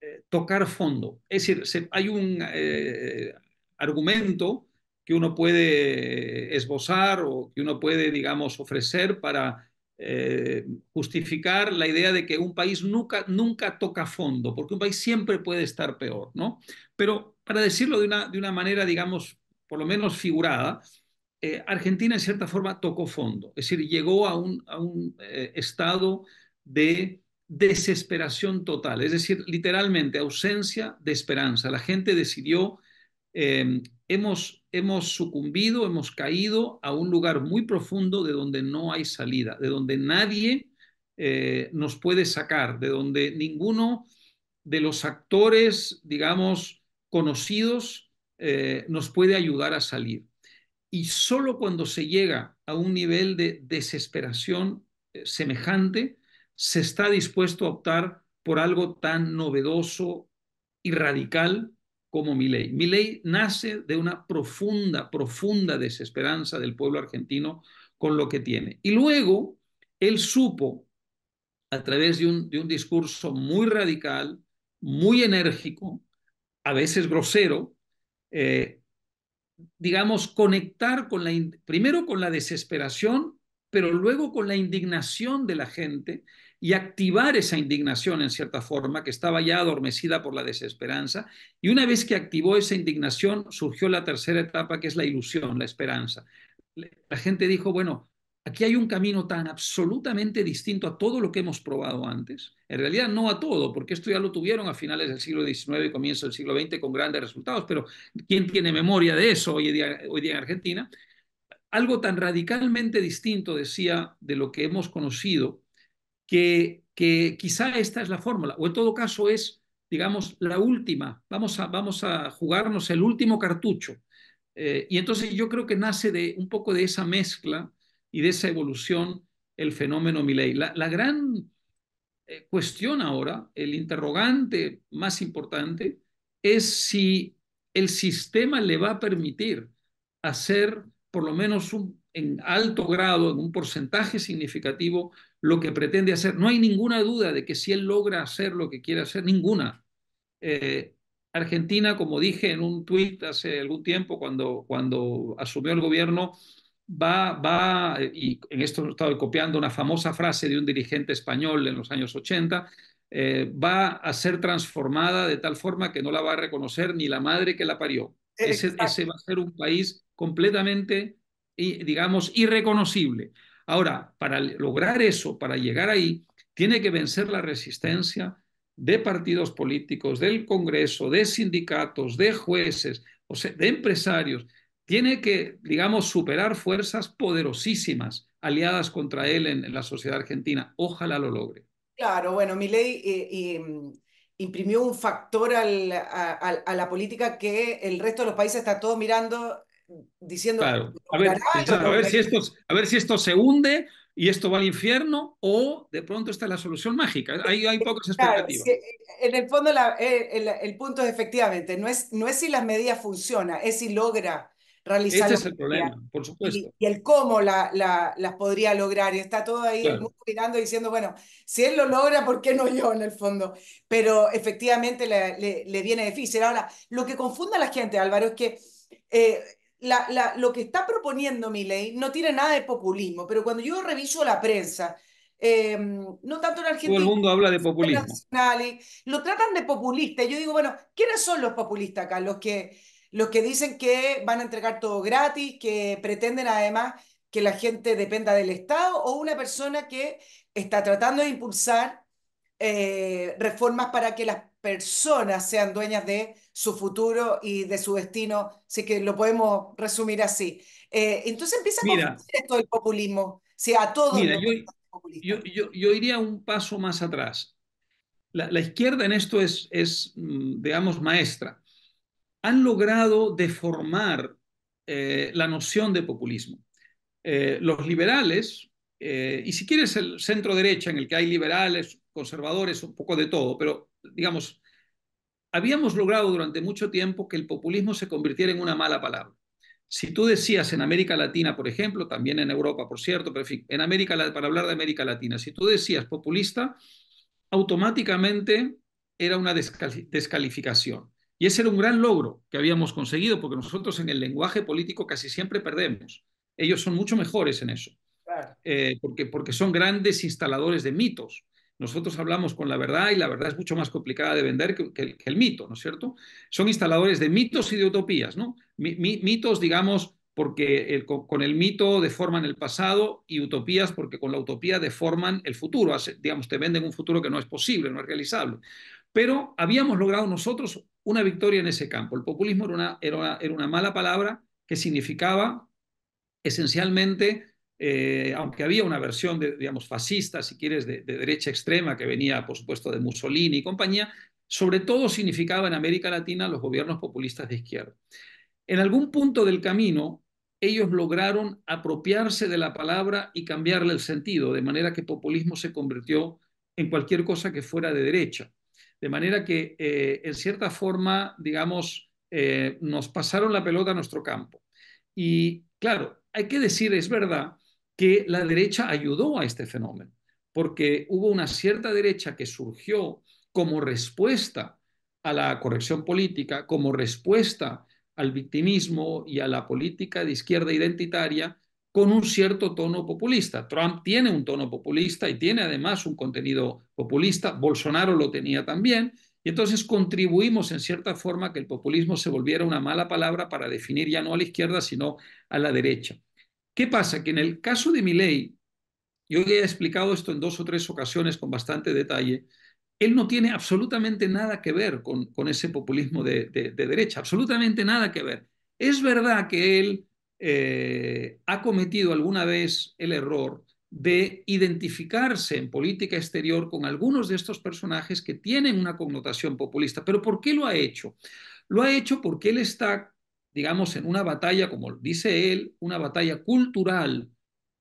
eh, tocar fondo. Es decir, hay un eh, argumento que uno puede esbozar o que uno puede, digamos, ofrecer para eh, justificar la idea de que un país nunca, nunca toca fondo, porque un país siempre puede estar peor, ¿no? Pero para decirlo de una, de una manera, digamos, por lo menos figurada, eh, Argentina en cierta forma tocó fondo, es decir, llegó a un, a un eh, estado de desesperación total, es decir, literalmente ausencia de esperanza. La gente decidió, eh, hemos, hemos sucumbido, hemos caído a un lugar muy profundo de donde no hay salida, de donde nadie eh, nos puede sacar, de donde ninguno de los actores, digamos, conocidos nos puede ayudar a salir. Y solo cuando se llega a un nivel de desesperación eh, semejante, se está dispuesto a optar por algo tan novedoso y radical como mi ley. Mi ley nace de una profunda, profunda desesperanza del pueblo argentino con lo que tiene. Y luego él supo, a través de un, de un discurso muy radical, muy enérgico, a veces grosero, eh, digamos, conectar con la, primero con la desesperación, pero luego con la indignación de la gente y activar esa indignación en cierta forma que estaba ya adormecida por la desesperanza. Y una vez que activó esa indignación, surgió la tercera etapa que es la ilusión, la esperanza. La gente dijo, bueno, Aquí hay un camino tan absolutamente distinto a todo lo que hemos probado antes. En realidad no a todo, porque esto ya lo tuvieron a finales del siglo XIX y comienzo del siglo XX con grandes resultados, pero ¿quién tiene memoria de eso hoy día, hoy día en Argentina? Algo tan radicalmente distinto, decía, de lo que hemos conocido, que, que quizá esta es la fórmula, o en todo caso es, digamos, la última. Vamos a, vamos a jugarnos el último cartucho. Eh, y entonces yo creo que nace de un poco de esa mezcla y de esa evolución el fenómeno Milley. La, la gran eh, cuestión ahora, el interrogante más importante, es si el sistema le va a permitir hacer por lo menos un, en alto grado, en un porcentaje significativo, lo que pretende hacer. No hay ninguna duda de que si él logra hacer lo que quiere hacer, ninguna. Eh, Argentina, como dije en un tuit hace algún tiempo, cuando, cuando asumió el gobierno, va, va, y en esto estaba copiando una famosa frase de un dirigente español en los años 80, eh, va a ser transformada de tal forma que no la va a reconocer ni la madre que la parió. Ese, ese, va a ser un país completamente, digamos, irreconocible. Ahora, para lograr eso, para llegar ahí, tiene que vencer la resistencia de partidos políticos, del Congreso, de sindicatos, de jueces, o sea, de empresarios. Tiene que, digamos, superar fuerzas poderosísimas aliadas contra él en, la sociedad argentina. Ojalá lo logre. Claro, bueno, mi ley eh, mm, imprimió un factor al, a, a, la política que el resto de los países está todo mirando diciendo... Claro. A, ver, a, ver si esto, a ver si esto se hunde y esto va al infierno o de pronto está la solución mágica. Hay, hay pocas expectativas. en el fondo la, eh, el, el, punto es efectivamente, no es, no es si las medidas funcionan, es si logra realizar. Este es el problema, por supuesto. Y, y el cómo la, la, las podría lograr. Y está todo ahí claro. el mundo mirando diciendo, bueno, si él lo logra, ¿por qué no yo en el fondo? Pero efectivamente le, le, le viene difícil. Ahora, lo que confunde a la gente, Álvaro, es que... Eh, la, la, lo que está proponiendo mi ley no tiene nada de populismo, pero cuando yo reviso la prensa, eh, no tanto en Argentina. Todo el mundo habla de populismo. Lo tratan de populista. Y yo digo, bueno, ¿quiénes son los populistas acá? Los que, los que dicen que van a entregar todo gratis, que pretenden además que la gente dependa del Estado, o una persona que está tratando de impulsar eh, reformas para que las personas sean dueñas de su futuro y de su destino, así que lo podemos resumir así. Eh, entonces empieza a mira, esto del populismo, si a todos mira, yo, yo, yo, yo, iría un paso más atrás. La, la izquierda en esto es, es, mm, digamos, maestra. Han logrado deformar eh, la noción de populismo. Eh, los liberales, eh, y si quieres el centro derecha, en el que hay liberales, conservadores, un poco de todo, pero digamos, habíamos logrado durante mucho tiempo que el populismo se convirtiera en una mala palabra. Si tú decías en América Latina, por ejemplo, también en Europa, por cierto, pero en fin, en América, para hablar de América Latina, si tú decías populista, automáticamente era una descalificación. Y ese era un gran logro que habíamos conseguido, porque nosotros en el lenguaje político casi siempre perdemos. Ellos son mucho mejores en eso, eh, porque, porque son grandes instaladores de mitos. Nosotros hablamos con la verdad y la verdad es mucho más complicada de vender que, que, que el mito, ¿no es cierto? Son instaladores de mitos y de utopías, ¿no? Mi, mi, mitos, digamos, porque el, con el mito deforman el pasado y utopías porque con la utopía deforman el futuro, digamos, te venden un futuro que no es posible, no es realizable. Pero habíamos logrado nosotros una victoria en ese campo. El populismo era una, mala palabra que significaba esencialmente eh, aunque había una versión, de, digamos, fascista, si quieres, de, de, derecha extrema, que venía, por supuesto, de Mussolini y compañía, sobre todo significaba en América Latina los gobiernos populistas de izquierda. En algún punto del camino, ellos lograron apropiarse de la palabra y cambiarle el sentido, de manera que populismo se convirtió en cualquier cosa que fuera de derecha. De manera que, eh, en cierta forma, digamos, eh, nos pasaron la pelota a nuestro campo. Y claro, hay que decir, es verdad, que la derecha ayudó a este fenómeno, porque hubo una cierta derecha que surgió como respuesta a la corrección política, como respuesta al victimismo y a la política de izquierda identitaria con un cierto tono populista. Trump tiene un tono populista y tiene además un contenido populista, Bolsonaro lo tenía también, y entonces contribuimos en cierta forma que el populismo se volviera una mala palabra para definir ya no a la izquierda, sino a la derecha. ¿Qué pasa? Que en el caso de Milei, yo he explicado esto en dos o tres ocasiones con bastante detalle, él no tiene absolutamente nada que ver con, con ese populismo de, de, derecha, absolutamente nada que ver. Es verdad que él eh, ha cometido alguna vez el error de identificarse en política exterior con algunos de estos personajes que tienen una connotación populista. ¿Pero por qué lo ha hecho? Lo ha hecho porque él está digamos, en una batalla, como dice él, una batalla cultural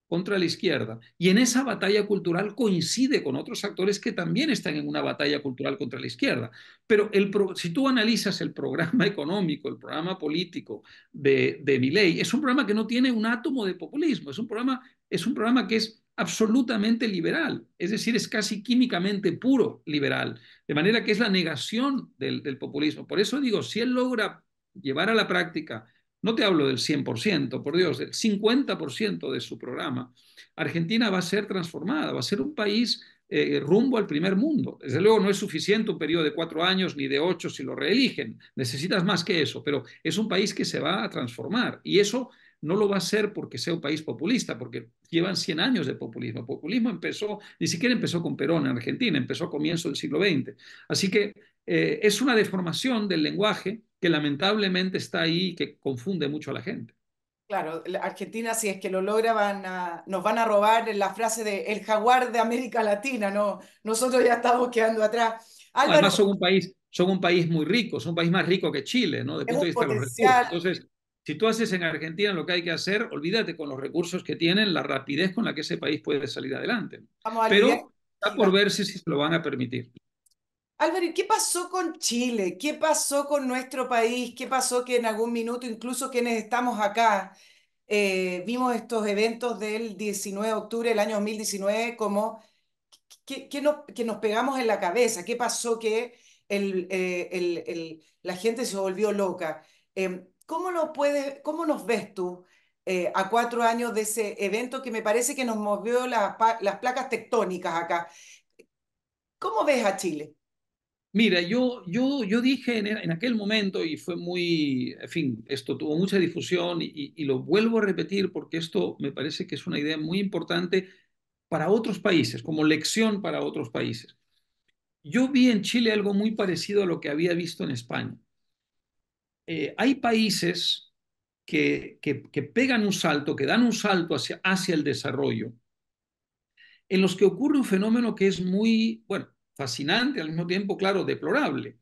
contra la izquierda. Y en esa batalla cultural coincide con otros actores que también están en una batalla cultural contra la izquierda. Pero el si tú analizas el programa económico, el programa político de, de Milley, es un programa que no tiene un átomo de populismo, es un programa, es un programa que es absolutamente liberal, es decir, es casi químicamente puro liberal, de manera que es la negación del, del populismo. Por eso digo, si él logra llevar a la práctica no te hablo del 100%, por Dios, del 50% de su programa, Argentina va a ser transformada, va a ser un país eh, rumbo al primer mundo. Desde luego no es suficiente un periodo de cuatro años ni de ocho si lo reeligen, necesitas más que eso, pero es un país que se va a transformar y eso no lo va a hacer porque sea un país populista, porque llevan 100 años de populismo. El populismo empezó, ni siquiera empezó con Perón en Argentina, empezó a comienzo del siglo XX. Así que eh, es una deformación del lenguaje que lamentablemente está ahí y que confunde mucho a la gente. Claro, Argentina, si es que lo logra, van a, nos van a robar la frase de el jaguar de América Latina, no, nosotros ya estamos quedando atrás. Además, son un, país, son un país muy rico, son un país más rico que Chile, ¿no? De punto de vista de los recursos. Entonces, si tú haces en Argentina lo que hay que hacer, olvídate con los recursos que tienen, la rapidez con la que ese país puede salir adelante. Pero está por verse si se lo van a permitir. Álvaro, ¿qué pasó con Chile? ¿Qué pasó con nuestro país? ¿Qué pasó que en algún minuto, incluso quienes estamos acá, eh, vimos estos eventos del 19 de octubre del año 2019 como que, nos, que nos pegamos en la cabeza? ¿Qué pasó que eh, la gente se volvió loca? Em, ¿cómo, lo puede, ¿Cómo nos ves tú eh, a cuatro años de ese evento que me parece que nos movió las placas tectónicas acá? ¿Cómo ves a Chile? Mira, yo, yo, yo dije en, aquel momento, y fue muy, en fin, esto tuvo mucha difusión y, y, lo vuelvo a repetir porque esto me parece que es una idea muy importante para otros países, como lección para otros países. Yo vi en Chile algo muy parecido a lo que había visto en España. Eh, hay países que, que, que, pegan un salto, que dan un salto hacia, hacia el desarrollo, en los que ocurre un fenómeno que es muy, bueno, fascinante, al mismo tiempo, claro, deplorable.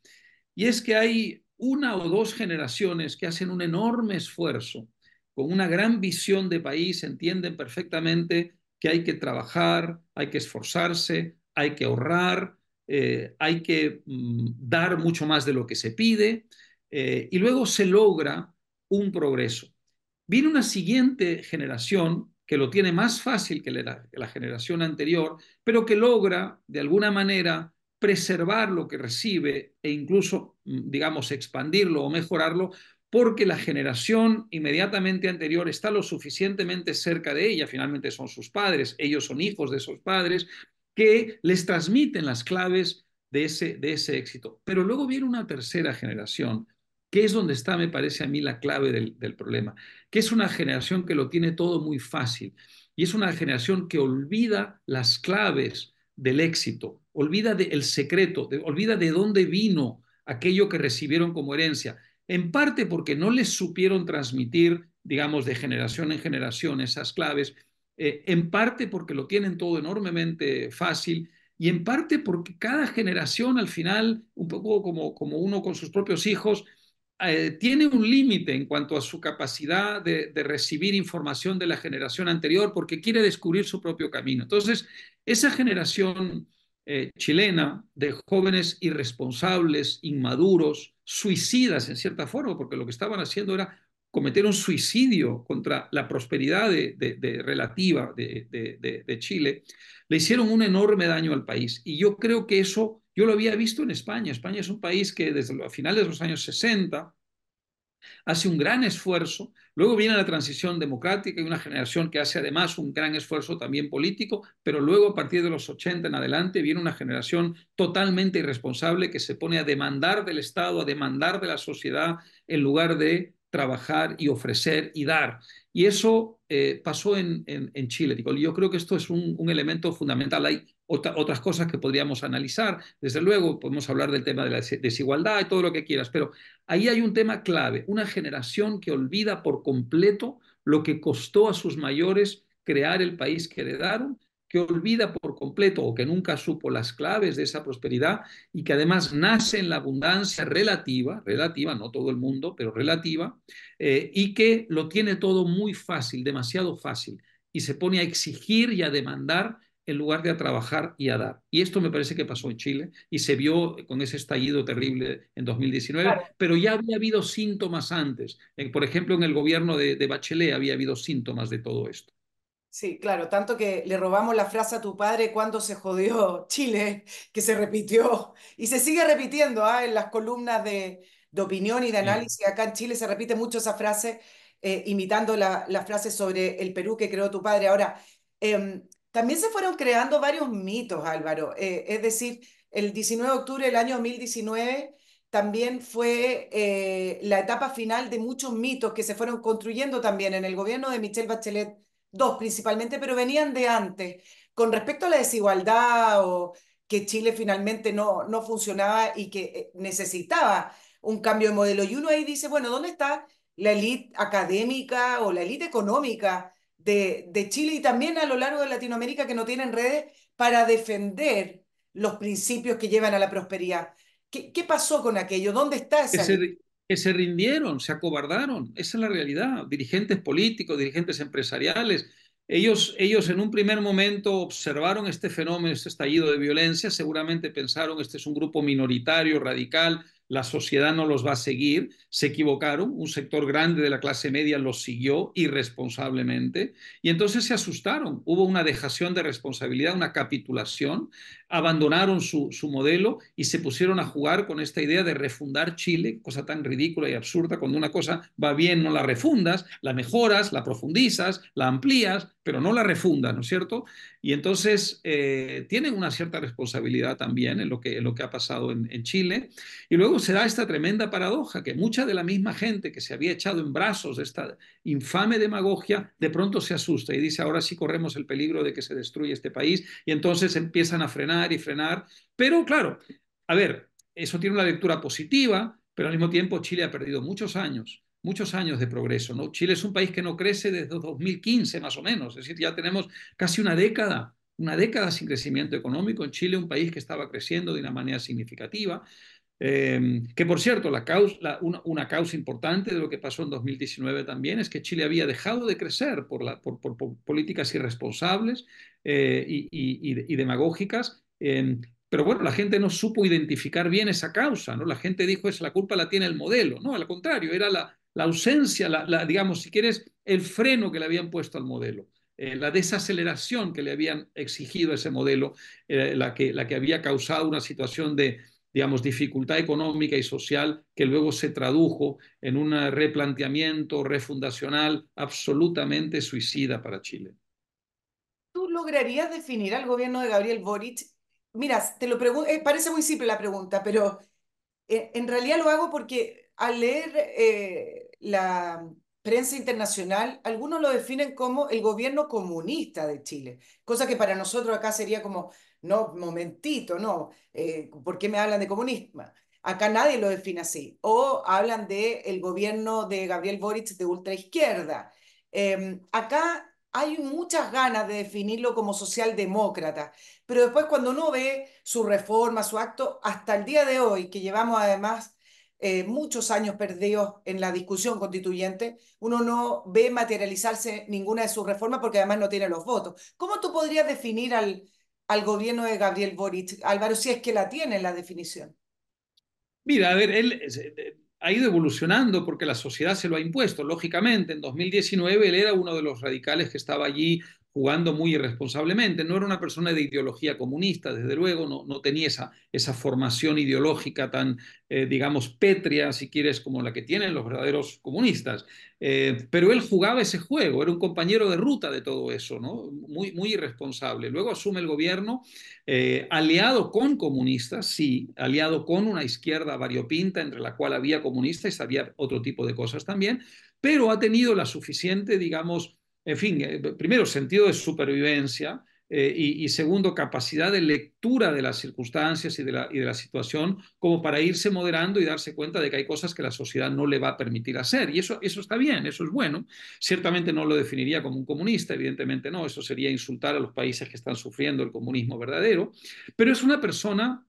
Y es que hay una o dos generaciones que hacen un enorme esfuerzo, con una gran visión de país, entienden perfectamente que hay que trabajar, hay que esforzarse, hay que ahorrar, eh, hay que mm, dar mucho más de lo que se pide, eh, y luego se logra un progreso. Viene una siguiente generación que lo tiene más fácil que la, generación anterior, pero que logra de alguna manera preservar lo que recibe e incluso, mm, digamos, expandirlo o mejorarlo, porque la generación inmediatamente anterior está lo suficientemente cerca de ella, finalmente son sus padres, ellos son hijos de esos padres, que les transmiten las claves de ese, de ese éxito. Pero luego viene una tercera generación que es donde está, me parece a mí, la clave del, del, problema, que es una generación que lo tiene todo muy fácil y es una generación que olvida las claves del éxito, olvida de, el secreto, de, olvida de dónde vino aquello que recibieron como herencia, en parte porque no les supieron transmitir, digamos, de generación en generación esas claves, eh, en parte porque lo tienen todo enormemente fácil y en parte porque cada generación al final, un poco como, como uno con sus propios hijos, eh, tiene un límite en cuanto a su capacidad de, recibir información de la generación anterior porque quiere descubrir su propio camino. Entonces, esa generación eh, chilena de jóvenes irresponsables, inmaduros, suicidas en cierta forma, porque lo que estaban haciendo era cometer un suicidio contra la prosperidad de relativa de, Chile, le hicieron un enorme daño al país. Y yo creo que eso yo lo había visto en España. España es un país que desde los finales de los años 60 hace un gran esfuerzo. Luego viene la transición democrática y una generación que hace además un gran esfuerzo también político, pero luego a partir de los 80 en adelante viene una generación totalmente irresponsable que se pone a demandar del Estado, a demandar de la sociedad en lugar de trabajar y ofrecer y dar. Y eso eh, pasó en, en, en, Chile. Yo creo que esto es un, un elemento fundamental. Hay otra, otras cosas que podríamos analizar. Desde luego, podemos hablar del tema de la desigualdad y todo lo que quieras, pero ahí hay un tema clave, una generación que olvida por completo lo que costó a sus mayores crear el país que heredaron que olvida por completo o que nunca supo las claves de esa prosperidad y que además nace en la abundancia relativa, relativa, no todo el mundo, pero relativa, eh, y que lo tiene todo muy fácil, demasiado fácil. y se pone a exigir y a demandar en lugar de a trabajar y a dar. Y esto me parece que pasó en Chile y se vio con ese estallido terrible en 2019, claro. pero ya había habido síntomas antes. Por ejemplo, en el gobierno de, de Bachelet había habido síntomas de todo esto. Sí, claro, tanto que le robamos la frase a tu padre cuando se jodió Chile, que se repitió y se sigue repitiendo ¿ah? en las columnas de, de opinión y de análisis. Acá en Chile se repite mucho esa frase, eh, imitando la, la, frase sobre el Perú que creó tu padre. Ahora, eh, también se fueron creando varios mitos, Álvaro. Eh, es decir, el 19 de octubre del año 2019 también fue eh, la etapa final de muchos mitos que se fueron construyendo también en el gobierno de Michelle Bachelet dos principalmente, pero venían de antes. Con respecto a la desigualdad o que Chile finalmente no, no funcionaba y que eh, necesitaba un cambio de modelo. Y uno ahí dice, bueno, ¿dónde está la élite académica o la élite económica de, de, Chile y también a lo largo de Latinoamérica que no tienen redes para defender los principios que llevan a la prosperidad? ¿Qué, qué pasó con aquello? ¿Dónde está esa? Que se rindieron, se acobardaron. Esa es la realidad. Dirigentes políticos, dirigentes empresariales, ellos, ellos en un primer momento observaron este fenómeno, este estallido de violencia, seguramente pensaron, este es un grupo minoritario, radical, la sociedad no los va a seguir, se equivocaron, un sector grande de la clase media los siguió irresponsablemente y entonces se asustaron, hubo una dejación de responsabilidad, una capitulación, abandonaron su, su modelo y se pusieron a jugar con esta idea de refundar Chile, cosa tan ridícula y absurda, cuando una cosa va bien no la refundas, la mejoras, la profundizas, la amplías, pero no la refundas, ¿no es cierto? Y entonces eh, tienen una cierta responsabilidad también en lo que, en lo que ha pasado en, en Chile. Y luego se da esta tremenda paradoja, que mucha de la misma gente que se había echado en brazos de esta infame demagogia, de pronto se asusta y dice, ahora sí corremos el peligro de que se destruya este país, y entonces empiezan a frenar y frenar. Pero claro, a ver, eso tiene una lectura positiva, pero al mismo tiempo Chile ha perdido muchos años muchos años de progreso. ¿no? Chile es un país que no crece desde 2015 más o menos, es decir, ya tenemos casi una década, una década sin crecimiento económico en Chile, un país que estaba creciendo de una manera significativa. Eh, que por cierto, la causa, la, una, una, causa importante de lo que pasó en 2019 también es que Chile había dejado de crecer por, la, por, por, por políticas irresponsables eh, y, y, y, demagógicas. Eh, pero bueno, la gente no supo identificar bien esa causa, ¿no? La gente dijo, es la culpa la tiene el modelo, ¿no? Al contrario, era la, la ausencia, la, la, digamos, si quieres, el freno que le habían puesto al modelo. Eh, la desaceleración que le habían exigido a ese modelo, eh, la, que, la que había causado una situación de, digamos, dificultad económica y social que luego se tradujo en un replanteamiento refundacional absolutamente suicida para Chile. ¿Tú lograrías definir al gobierno de Gabriel Boric? Mira, te lo eh, parece muy simple la pregunta, pero eh, en realidad lo hago porque al leer eh, la prensa internacional, algunos lo definen como el gobierno comunista de Chile, cosa que para nosotros acá sería como, no, momentito, no, eh, ¿por qué me hablan de comunismo? Acá nadie lo define así. O hablan del el gobierno de Gabriel Boric de ultraizquierda. Eh, acá hay muchas ganas de definirlo como socialdemócrata, pero después cuando uno ve su reforma, su acto, hasta el día de hoy, que llevamos además eh, muchos años perdidos en la discusión constituyente, uno no ve materializarse ninguna de sus reformas porque además no tiene los votos. ¿Cómo tú podrías definir al, al gobierno de Gabriel Boric, Álvaro, si es que la tiene la definición? Mira, a ver, él ha ido evolucionando porque la sociedad se lo ha impuesto. Lógicamente, en 2019 él era uno de los radicales que estaba allí jugando muy irresponsablemente. No era una persona de ideología comunista, desde luego, no, no tenía esa, esa, formación ideológica tan, eh, digamos, pétrea, si quieres, como la que tienen los verdaderos comunistas. Eh, pero él jugaba ese juego, era un compañero de ruta de todo eso, ¿no? Muy, muy irresponsable. Luego asume el gobierno eh, aliado con comunistas, sí, aliado con una izquierda variopinta, entre la cual había comunistas y había otro tipo de cosas también, pero ha tenido la suficiente, digamos, en fin, eh, primero, sentido de supervivencia eh, y, segundo, capacidad de lectura de las circunstancias y de, la, y de la situación como para irse moderando y darse cuenta de que hay cosas que la sociedad no le va a permitir hacer. Y eso, eso está bien, eso es bueno. Ciertamente no lo definiría como un comunista, evidentemente no, eso sería insultar a los países que están sufriendo el comunismo verdadero, pero es una persona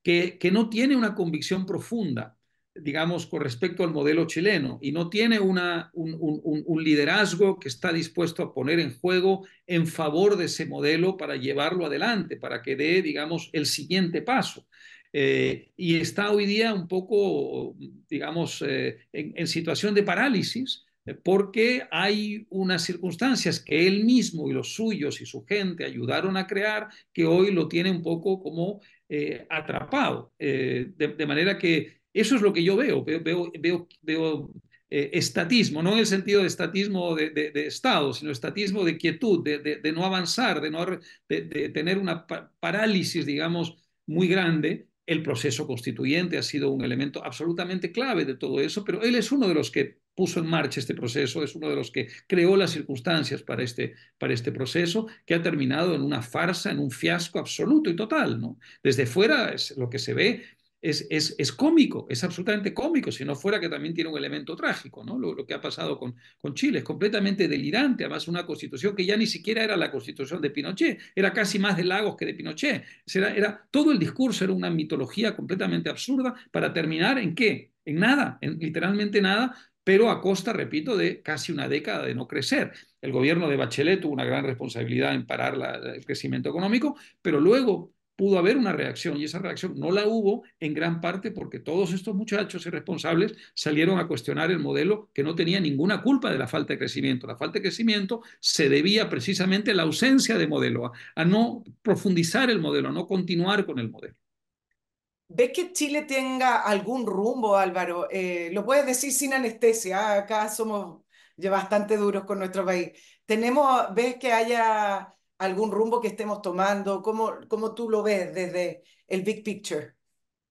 que, que no tiene una convicción profunda digamos, con respecto al modelo chileno y no tiene una, un, liderazgo que está dispuesto a poner en juego en favor de ese modelo para llevarlo adelante, para que dé, digamos, el siguiente paso. Eh, y está hoy día un poco, digamos, eh, en, situación de parálisis eh, porque hay unas circunstancias que él mismo y los suyos y su gente ayudaron a crear que hoy lo tiene un poco como eh, atrapado. De, de, manera que eso es lo que yo veo, veo, veo, veo, eh, estatismo, no en el sentido de estatismo de, de, de Estado, sino estatismo de quietud, de, no avanzar, de, no, de, tener una parálisis, digamos, muy grande. El proceso constituyente ha sido un elemento absolutamente clave de todo eso, pero él es uno de los que puso en marcha este proceso, es uno de los que creó las circunstancias para este, para este proceso, que ha terminado en una farsa, en un fiasco absoluto y total. ¿no? Desde fuera es, lo que se ve es, es, es, cómico, es absolutamente cómico, si no fuera que también tiene un elemento trágico, ¿no? Lo, que ha pasado con, con Chile es completamente delirante, además una constitución que ya ni siquiera era la constitución de Pinochet, era casi más de Lagos que de Pinochet, era, era todo el discurso era una mitología completamente absurda para terminar en qué, en nada, en literalmente nada, pero a costa, repito, de casi una década de no crecer. El gobierno de Bachelet tuvo una gran responsabilidad en parar el crecimiento económico, pero luego pudo haber una reacción y esa reacción no la hubo en gran parte porque todos estos muchachos irresponsables salieron a cuestionar el modelo que no tenía ninguna culpa de la falta de crecimiento. La falta de crecimiento se debía precisamente a la ausencia de modelo, a, a no profundizar el modelo, a no continuar con el modelo. ¿Ves que Chile tenga algún rumbo, Álvaro? Eh, lo puedes decir sin anestesia, ¿eh? acá somos ya bastante duros con nuestro país. Tenemos, ¿Ves que haya algún rumbo que estemos tomando? ¿Cómo, cómo tú lo ves desde el big picture?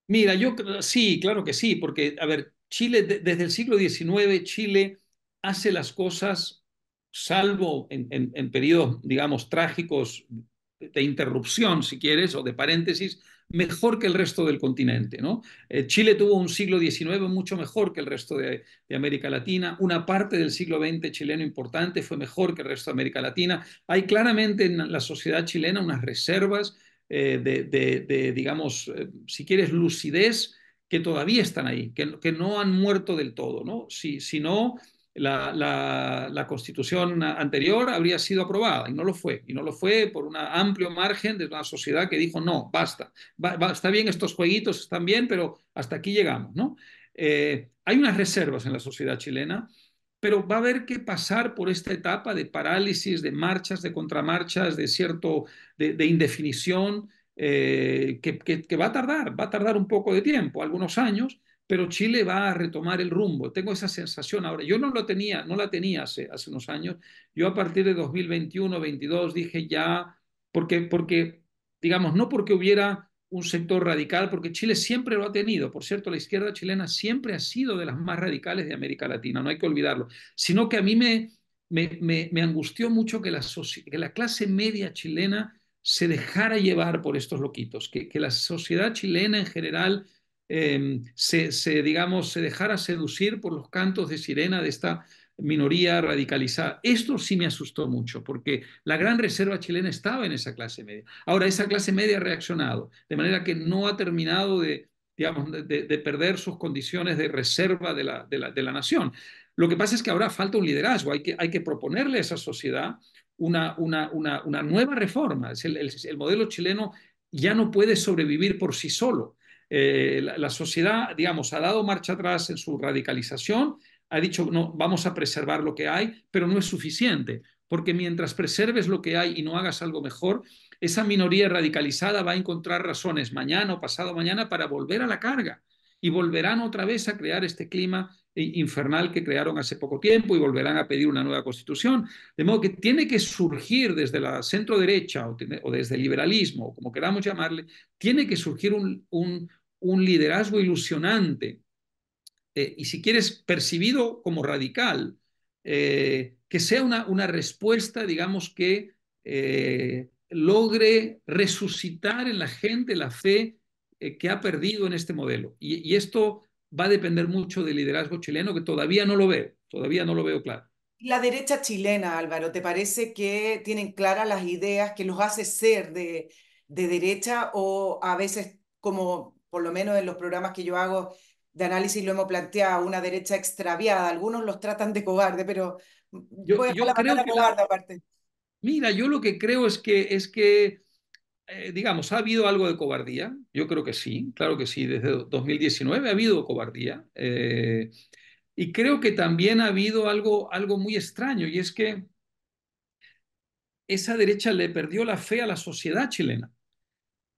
Mira, yo sí, claro que sí, porque, a ver, Chile, de, desde el siglo XIX, Chile hace las cosas, salvo en, en, en periodos, digamos, trágicos de interrupción, si quieres, o de paréntesis, mejor que el resto del continente. ¿no? Eh, Chile tuvo un siglo XIX mucho mejor que el resto de, América Latina. Una parte del siglo XX chileno importante fue mejor que el resto de América Latina. Hay claramente en la sociedad chilena unas reservas eh, de, digamos, eh, si quieres, lucidez que todavía están ahí, que, que no han muerto del todo. ¿no? Si, si no, la, la, constitución anterior habría sido aprobada y no lo fue. Y no lo fue por un amplio margen de una sociedad que dijo, no, basta, va, está bien estos jueguitos, están bien, pero hasta aquí llegamos. ¿no? Eh, hay unas reservas en la sociedad chilena, pero va a haber que pasar por esta etapa de parálisis, de marchas, de contramarchas, de cierto, de, de indefinición, eh, que, que va a tardar, va a tardar un poco de tiempo, algunos años, pero Chile va a retomar el rumbo. Tengo esa sensación ahora. Yo no lo tenía, no la tenía hace, unos años. Yo a partir de 2021, 22 dije ya, porque, porque, digamos, no porque hubiera un sector radical, porque Chile siempre lo ha tenido. Por cierto, la izquierda chilena siempre ha sido de las más radicales de América Latina, no hay que olvidarlo. Sino que a mí me, me, me, me angustió mucho que la, que la clase media chilena se dejara llevar por estos loquitos, que, que la sociedad chilena en general eh, se, se, digamos, se dejara seducir por los cantos de sirena de esta minoría radicalizada. Esto sí me asustó mucho, porque la gran reserva chilena estaba en esa clase media. Ahora, esa clase media ha reaccionado, de manera que no ha terminado de, digamos, de, de perder sus condiciones de reserva de la, de, la, de la, nación. Lo que pasa es que ahora falta un liderazgo, hay que, hay que proponerle a esa sociedad una, una, una, nueva reforma. El modelo chileno ya no puede sobrevivir por sí solo eh, la, la, sociedad, digamos, ha dado marcha atrás en su radicalización, ha dicho, no, vamos a preservar lo que hay, pero no es suficiente, porque mientras preserves lo que hay y no hagas algo mejor, esa minoría radicalizada va a encontrar razones mañana o pasado mañana para volver a la carga y volverán otra vez a crear este clima infernal que crearon hace poco tiempo y volverán a pedir una nueva constitución. De modo que tiene que surgir desde la centro derecha o, o desde el liberalismo, o como queramos llamarle, tiene que surgir un, un, un liderazgo ilusionante eh, y si quieres percibido como radical, eh, que sea una, una, respuesta, digamos, que eh, logre resucitar en la gente la fe que ha perdido en este modelo. Y, y, esto va a depender mucho del liderazgo chileno, que todavía no lo veo, todavía no lo veo claro. La derecha chilena, Álvaro, ¿te parece que tienen claras las ideas que los hace ser de, de derecha o a veces como por lo menos en los programas que yo hago, de análisis lo hemos planteado, una derecha extraviada. Algunos los tratan de cobarde, pero yo, voy a yo la creo que cobarde aparte. Mira, yo lo que creo es que, es que eh, digamos, ¿ha habido algo de cobardía? Yo creo que sí, claro que sí. Desde 2019 ha habido cobardía. Eh, y creo que también ha habido algo, algo muy extraño, y es que esa derecha le perdió la fe a la sociedad chilena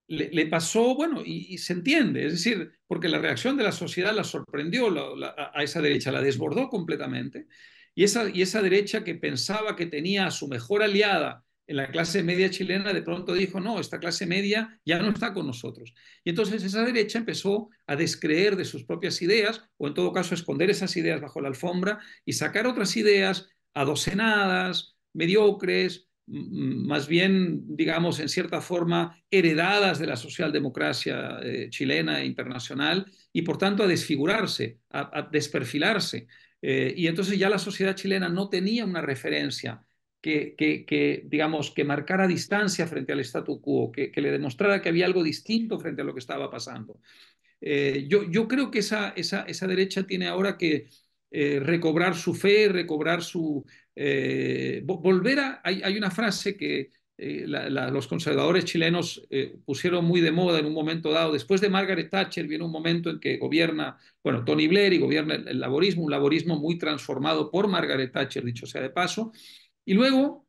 le, pasó, bueno, y, se entiende, es decir, porque la reacción de la sociedad la sorprendió a esa derecha, la desbordó completamente, y esa, y esa derecha que pensaba que tenía a su mejor aliada en la clase media chilena, de pronto dijo, no, esta clase media ya no está con nosotros. Y entonces esa derecha empezó a descreer de sus propias ideas, o en todo caso a esconder esas ideas bajo la alfombra y sacar otras ideas adocenadas, mediocres, más bien, digamos, en cierta forma, heredadas de la socialdemocracia eh, chilena e internacional, y por tanto a desfigurarse, a, desperfilarse. Eh, y entonces ya la sociedad chilena no tenía una referencia que, que, digamos, que marcara distancia frente al statu quo, que, le demostrara que había algo distinto frente a lo que estaba pasando. Eh, yo, yo, creo que esa, esa, esa derecha tiene ahora que recobrar su fe, recobrar su, eh, hay, una frase que eh, los conservadores chilenos eh, pusieron muy de moda en un momento dado. Después de Margaret Thatcher viene un momento en que gobierna, bueno, Tony Blair y gobierna el, laborismo, un laborismo muy transformado por Margaret Thatcher, dicho sea de paso. Y luego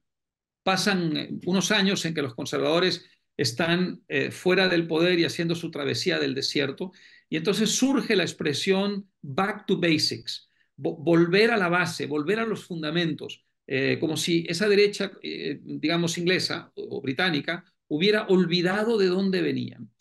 pasan unos años en que los conservadores están fuera del poder y haciendo su travesía del desierto. Y entonces surge la expresión back to basics volver a la base, volver a los fundamentos, eh, como si esa derecha, eh, digamos, inglesa o, británica, hubiera olvidado de dónde venían.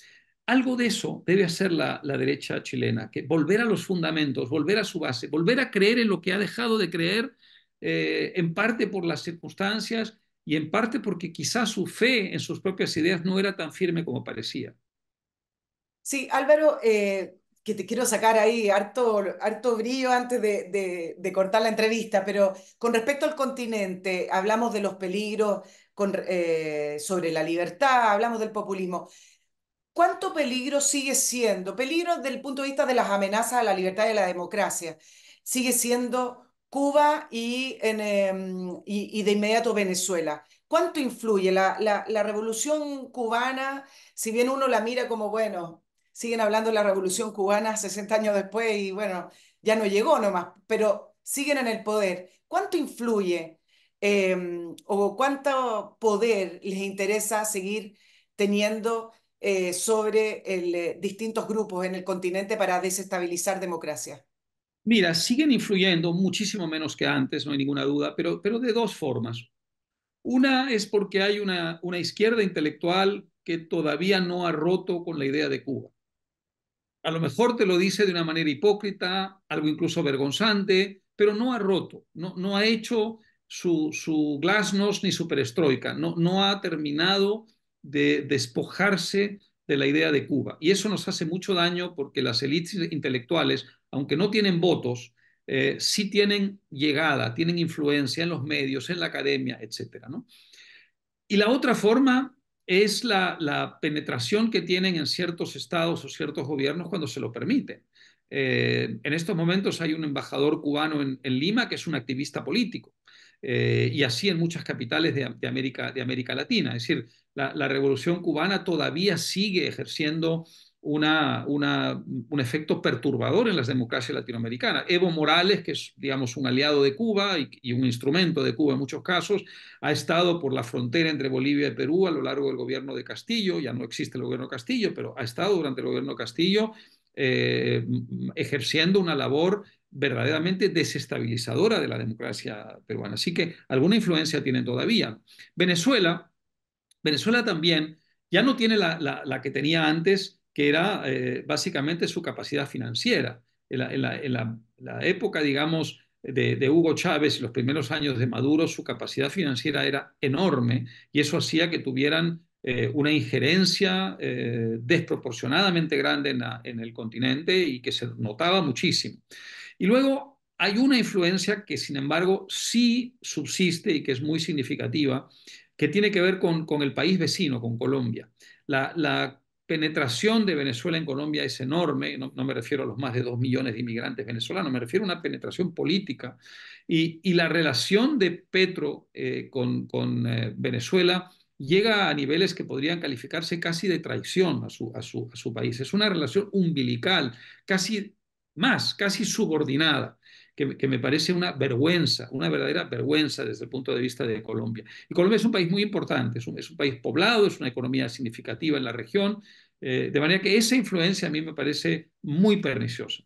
Algo de eso debe hacer la, derecha chilena, que volver a los fundamentos, volver a su base, volver a creer en lo que ha dejado de creer, eh, en parte por las circunstancias y en parte porque quizás su fe en sus propias ideas no era tan firme como parecía. Sí, Álvaro, que te quiero sacar ahí harto, harto brillo antes de, cortar la entrevista, pero con respecto al continente, hablamos de los peligros con, eh, sobre la libertad, hablamos del populismo. ¿Cuánto peligro sigue siendo? Peligro desde el punto de vista de las amenazas a la libertad y a la democracia. Sigue siendo Cuba y, en, em, y, de inmediato Venezuela. ¿Cuánto influye la, la, la revolución cubana? Si bien uno la mira como, bueno, siguen hablando de la revolución cubana 60 años después y bueno, ya no llegó nomás, pero siguen en el poder. ¿Cuánto influye em, o cuánto poder les interesa seguir teniendo eh, sobre eh, distintos grupos en el continente para desestabilizar democracia? Mira, siguen influyendo muchísimo menos que antes, no hay ninguna duda, pero, pero de dos formas. Una es porque hay una, una izquierda intelectual que todavía no ha roto con la idea de Cuba a lo mejor te lo dice de una manera hipócrita, algo incluso vergonzante, pero no ha roto, no, ha hecho su, su glasnost ni su perestroika, no, no ha terminado de despojarse de la idea de Cuba. Y eso nos hace mucho daño porque las élites intelectuales, aunque no tienen votos, eh, sí tienen llegada, tienen influencia en los medios, en la academia, etc. ¿no? Y la otra forma es la, penetración que tienen en ciertos estados o ciertos gobiernos cuando se lo permiten. Eh, en estos momentos hay un embajador cubano en, Lima que es un activista político. Eh, y así en muchas capitales de, América, de América Latina. Es decir, la, revolución cubana todavía sigue ejerciendo una, un efecto perturbador en las democracias latinoamericanas. Evo Morales, que es, digamos, un aliado de Cuba y, un instrumento de Cuba en muchos casos, ha estado por la frontera entre Bolivia y Perú a lo largo del gobierno de Castillo, ya no existe el gobierno Castillo, pero ha estado durante el gobierno Castillo eh, ejerciendo una labor verdaderamente desestabilizadora de la democracia peruana. Así que alguna influencia tienen todavía. Venezuela, Venezuela también ya no tiene la, la que tenía antes que era eh, básicamente su capacidad financiera. En la, época, digamos, de, Hugo Chávez y los primeros años de Maduro, su capacidad financiera era enorme y eso hacía que tuvieran eh, una injerencia eh, desproporcionadamente grande en, el continente y que se notaba muchísimo. Y luego hay una influencia que, sin embargo, sí subsiste y que es muy significativa, que tiene que ver con, con el país vecino, con Colombia. La penetración de Venezuela en Colombia es enorme, no, me refiero a los más de dos millones de inmigrantes venezolanos, me refiero a una penetración política y, la relación de Petro eh, con, eh, Venezuela llega a niveles que podrían calificarse casi de traición a su país. Es una relación umbilical, casi más, casi subordinada que, me parece una vergüenza, una verdadera vergüenza desde el punto de vista de Colombia. Y Colombia es un país muy importante, es un, es un país poblado, es una economía significativa en la región, eh, de manera que esa influencia a mí me parece muy perniciosa.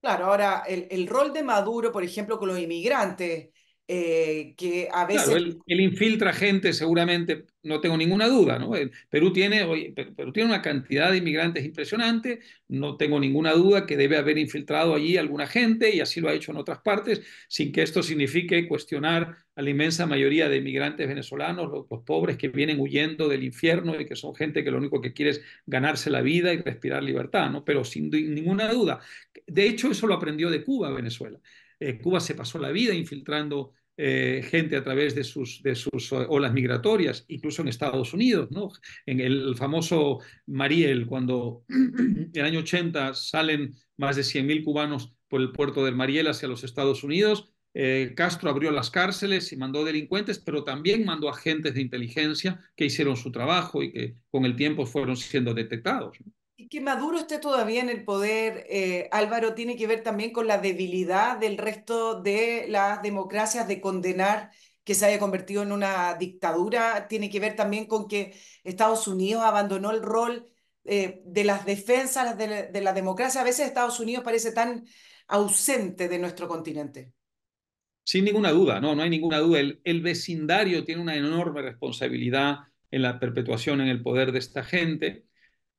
Claro, ahora el, el rol de Maduro, por ejemplo, con los inmigrantes, eh, que a veces... Claro, él, él, infiltra gente seguramente no tengo ninguna duda, ¿no? Perú tiene, Perú tiene una cantidad de inmigrantes impresionante, no tengo ninguna duda que debe haber infiltrado allí alguna gente y así lo ha hecho en otras partes, sin que esto signifique cuestionar a la inmensa mayoría de inmigrantes venezolanos, los, los pobres que vienen huyendo del infierno y que son gente que lo único que quiere es ganarse la vida y respirar libertad, ¿no? Pero sin ninguna duda. De hecho, eso lo aprendió de Cuba, Venezuela. Eh, Cuba se pasó la vida infiltrando eh, gente a través de sus, sus olas migratorias, incluso en Estados Unidos. En el famoso Mariel, cuando en el año 80 salen más de 100.000 cubanos por el puerto del Mariel hacia los Estados Unidos, eh, Castro abrió las cárceles y mandó delincuentes, pero también mandó agentes de inteligencia que hicieron su trabajo y que con el tiempo fueron siendo detectados. Y que Maduro esté todavía en el poder, eh, Álvaro, tiene que ver también con la debilidad del resto de las democracias de condenar que se haya convertido en una dictadura, tiene que ver también con que Estados Unidos abandonó el rol eh, de las defensas de la, de la democracia. A veces Estados Unidos parece tan ausente de nuestro continente. Sin ninguna duda, no, no hay ninguna duda. El, vecindario tiene una enorme responsabilidad en la perpetuación en el poder de esta gente.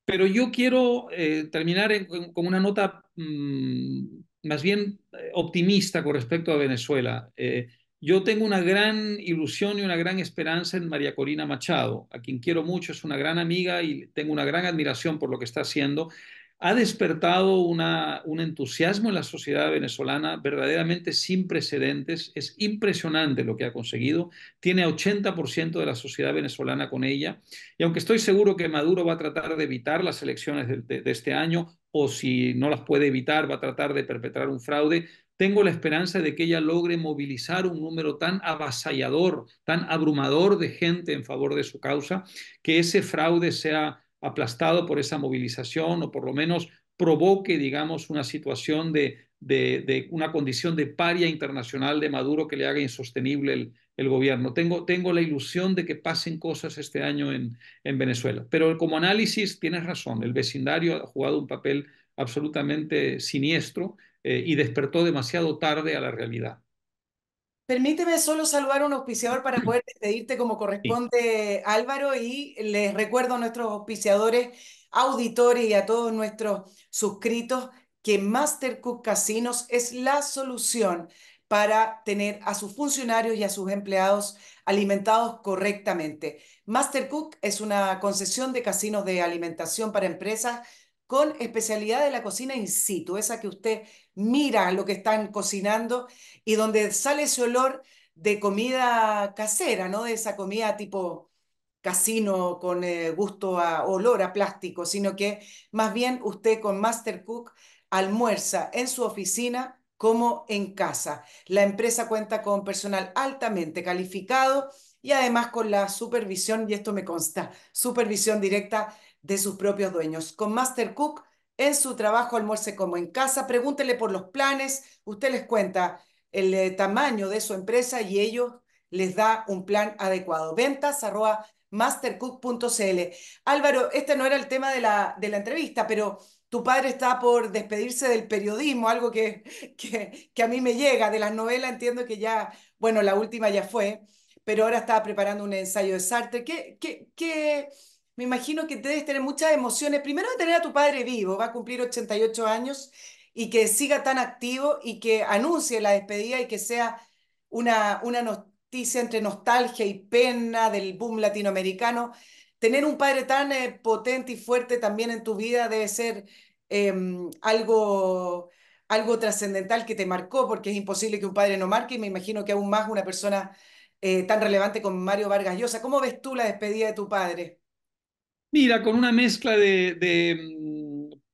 Pero yo quiero eh, terminar con una nota mmm, más bien eh, optimista con respecto a Venezuela. Eh, yo tengo una gran ilusión y una gran esperanza en María Corina Machado, a quien quiero mucho, es una gran amiga y tengo una gran admiración por lo que está haciendo ha despertado un entusiasmo en la sociedad venezolana verdaderamente sin precedentes. Es impresionante lo que ha conseguido. Tiene 80% de la sociedad venezolana con ella. Y aunque estoy seguro que Maduro va a tratar de evitar las elecciones de, de este año, o si no las puede evitar, va a tratar de perpetrar un fraude, tengo la esperanza de que ella logre movilizar un número tan avasallador, tan abrumador de gente en favor de su causa, que ese fraude sea aplastado por esa movilización o por lo menos provoque, digamos, una situación de, de, una condición de paria internacional de Maduro que le haga insostenible el, el, gobierno. Tengo, tengo la ilusión de que pasen cosas este año en, en Venezuela. Pero como análisis, tienes razón, el vecindario ha jugado un papel absolutamente siniestro eh, y despertó demasiado tarde a la realidad. Permíteme solo saludar a un auspiciador para poder despedirte como corresponde, sí. Álvaro, y les recuerdo a nuestros auspiciadores, auditores y a todos nuestros suscritos que Mastercook Casinos es la solución para tener a sus funcionarios y a sus empleados alimentados correctamente. Mastercook es una concesión de casinos de alimentación para empresas con especialidad de la cocina in situ, esa que usted mira lo que están cocinando y donde sale ese olor de comida casera, ¿no? De esa comida tipo casino con eh, gusto a olor a plástico, sino que más bien usted con Master Cook almuerza en su oficina como en casa. La empresa cuenta con personal altamente calificado y además con la supervisión, y esto me consta, supervisión directa de sus propios dueños. Con Master Cook, en su trabajo almuerce como en casa, pregúntele por los planes, usted les cuenta el eh, tamaño de su empresa y ellos les da un plan adecuado. Ventas arroba mastercook.cl. Álvaro, este no era el tema de la, de la entrevista, pero tu padre está por despedirse del periodismo, algo que, que, que, a mí me llega. De las novelas entiendo que ya, bueno, la última ya fue, pero ahora estaba preparando un ensayo de Sartre. ¿Qué, qué, qué, me imagino que debes tener muchas emociones. Primero de tener a tu padre vivo, va a cumplir 88 años y que siga tan activo y que anuncie la despedida y que sea una, una noticia entre nostalgia y pena del boom latinoamericano. Tener un padre tan eh, potente y fuerte también en tu vida debe ser eh, algo, algo trascendental que te marcó, porque es imposible que un padre no marque y me imagino que aún más una persona eh, tan relevante como Mario Vargas Llosa. ¿Cómo ves tú la despedida de tu padre? Mira, con una mezcla de,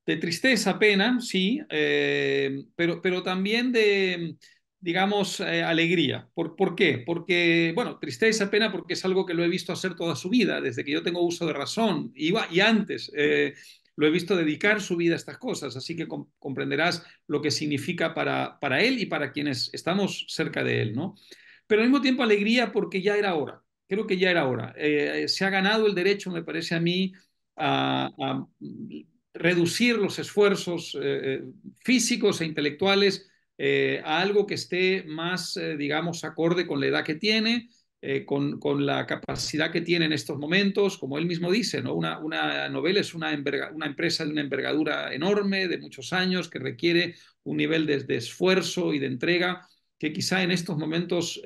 de, tristeza, pena, sí, eh, pero, pero también de, digamos, eh, alegría. ¿Por, ¿Por, qué? Porque, bueno, tristeza, pena, porque es algo que lo he visto hacer toda su vida, desde que yo tengo uso de razón, y, y antes. Eh, lo he visto dedicar su vida a estas cosas, así que comprenderás lo que significa para, para él y para quienes estamos cerca de él, ¿no? Pero al mismo tiempo alegría porque ya era hora, creo que ya era hora. Eh, se ha ganado el derecho, me parece a mí, a, reducir los esfuerzos físicos e intelectuales eh, a algo que esté más, eh, digamos, acorde con la edad que tiene, eh, con, con, la capacidad que tiene en estos momentos, como él mismo dice, ¿no? una, una novela es una, una, empresa de una envergadura enorme, de muchos años, que requiere un nivel de, de esfuerzo y de entrega que quizá en estos momentos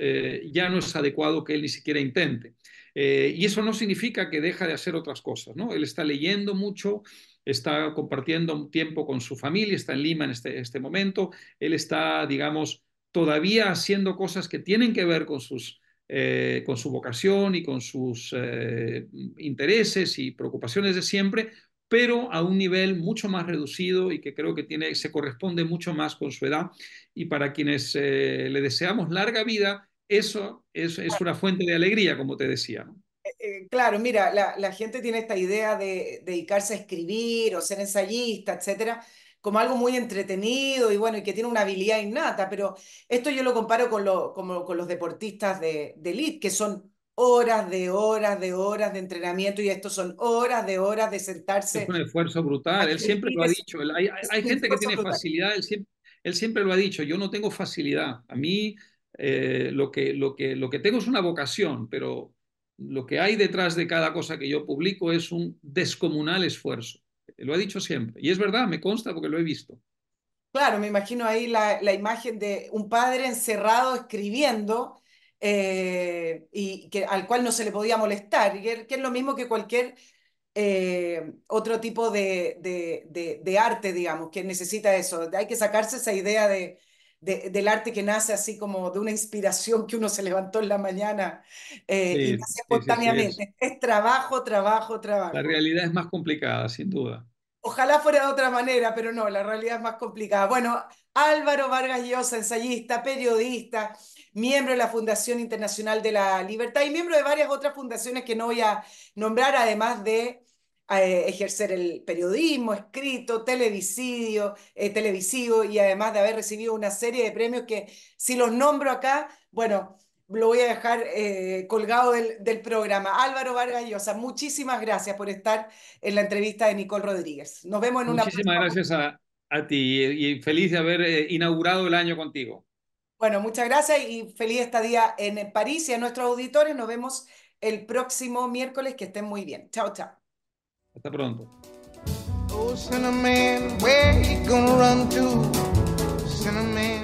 ya no es adecuado que él ni siquiera intente. y eso no significa que deja de hacer otras cosas, ¿no? Él está leyendo mucho, está compartiendo tiempo con su familia, está en Lima en este, este momento, él está, digamos, todavía haciendo cosas que tienen que ver con, sus, eh, con su vocación y con sus eh, intereses y preocupaciones de siempre, pero a un nivel mucho más reducido y que creo que tiene, se corresponde mucho más con su edad. Y para quienes eh, le deseamos larga vida, eso es, es, una fuente de alegría, como te decía. ¿no? Eh, claro, mira, la, gente tiene esta idea de, dedicarse a escribir o ser ensayista, etcétera, como algo muy entretenido y bueno, y que tiene una habilidad innata, pero esto yo lo comparo con, lo, como, con los deportistas de, de elite, que son horas de horas de horas de entrenamiento y esto son horas de horas de sentarse. Es un esfuerzo brutal, él siempre lo ha dicho. Hay, hay gente que tiene facilidad, él siempre, él siempre, lo ha dicho, yo no tengo facilidad. A mí eh, lo, que, lo, que, lo que tengo es una vocación, pero lo que hay detrás de cada cosa que yo publico es un descomunal esfuerzo. Lo ha dicho siempre. Y es verdad, me consta porque lo he visto. Claro, me imagino ahí la, imagen de un padre encerrado escribiendo eh, y que, al cual no se le podía molestar, que, es lo mismo que cualquier eh, otro tipo de, de, arte, digamos, que necesita eso. Hay que sacarse esa idea de, del arte que nace así como de una inspiración que uno se levantó en la mañana eh, y nace espontáneamente. es. trabajo, trabajo, trabajo. La realidad es más complicada, sin duda. Ojalá fuera de otra manera, pero no, la realidad es más complicada. Bueno, Álvaro Vargas Llosa, ensayista, periodista, miembro de la Fundación Internacional de la Libertad y miembro de varias otras fundaciones que no voy a nombrar, además de ejercer el periodismo escrito, televisivo, eh, televisivo y además de haber recibido una serie de premios que si los nombro acá, bueno, lo voy a dejar eh, colgado del, del, programa. Álvaro Vargas Llosa, muchísimas gracias por estar en la entrevista de Nicole Rodríguez. Nos vemos en una Muchísimas gracias a, a, ti y feliz de haber eh, inaugurado el año contigo. Bueno, muchas gracias y feliz estadía en París y a nuestros auditores. Nos vemos el próximo miércoles. Que estén muy bien. Chao, chao. Hasta pronto. Oh, Cinnamon, where you gonna run to? Cinnamon.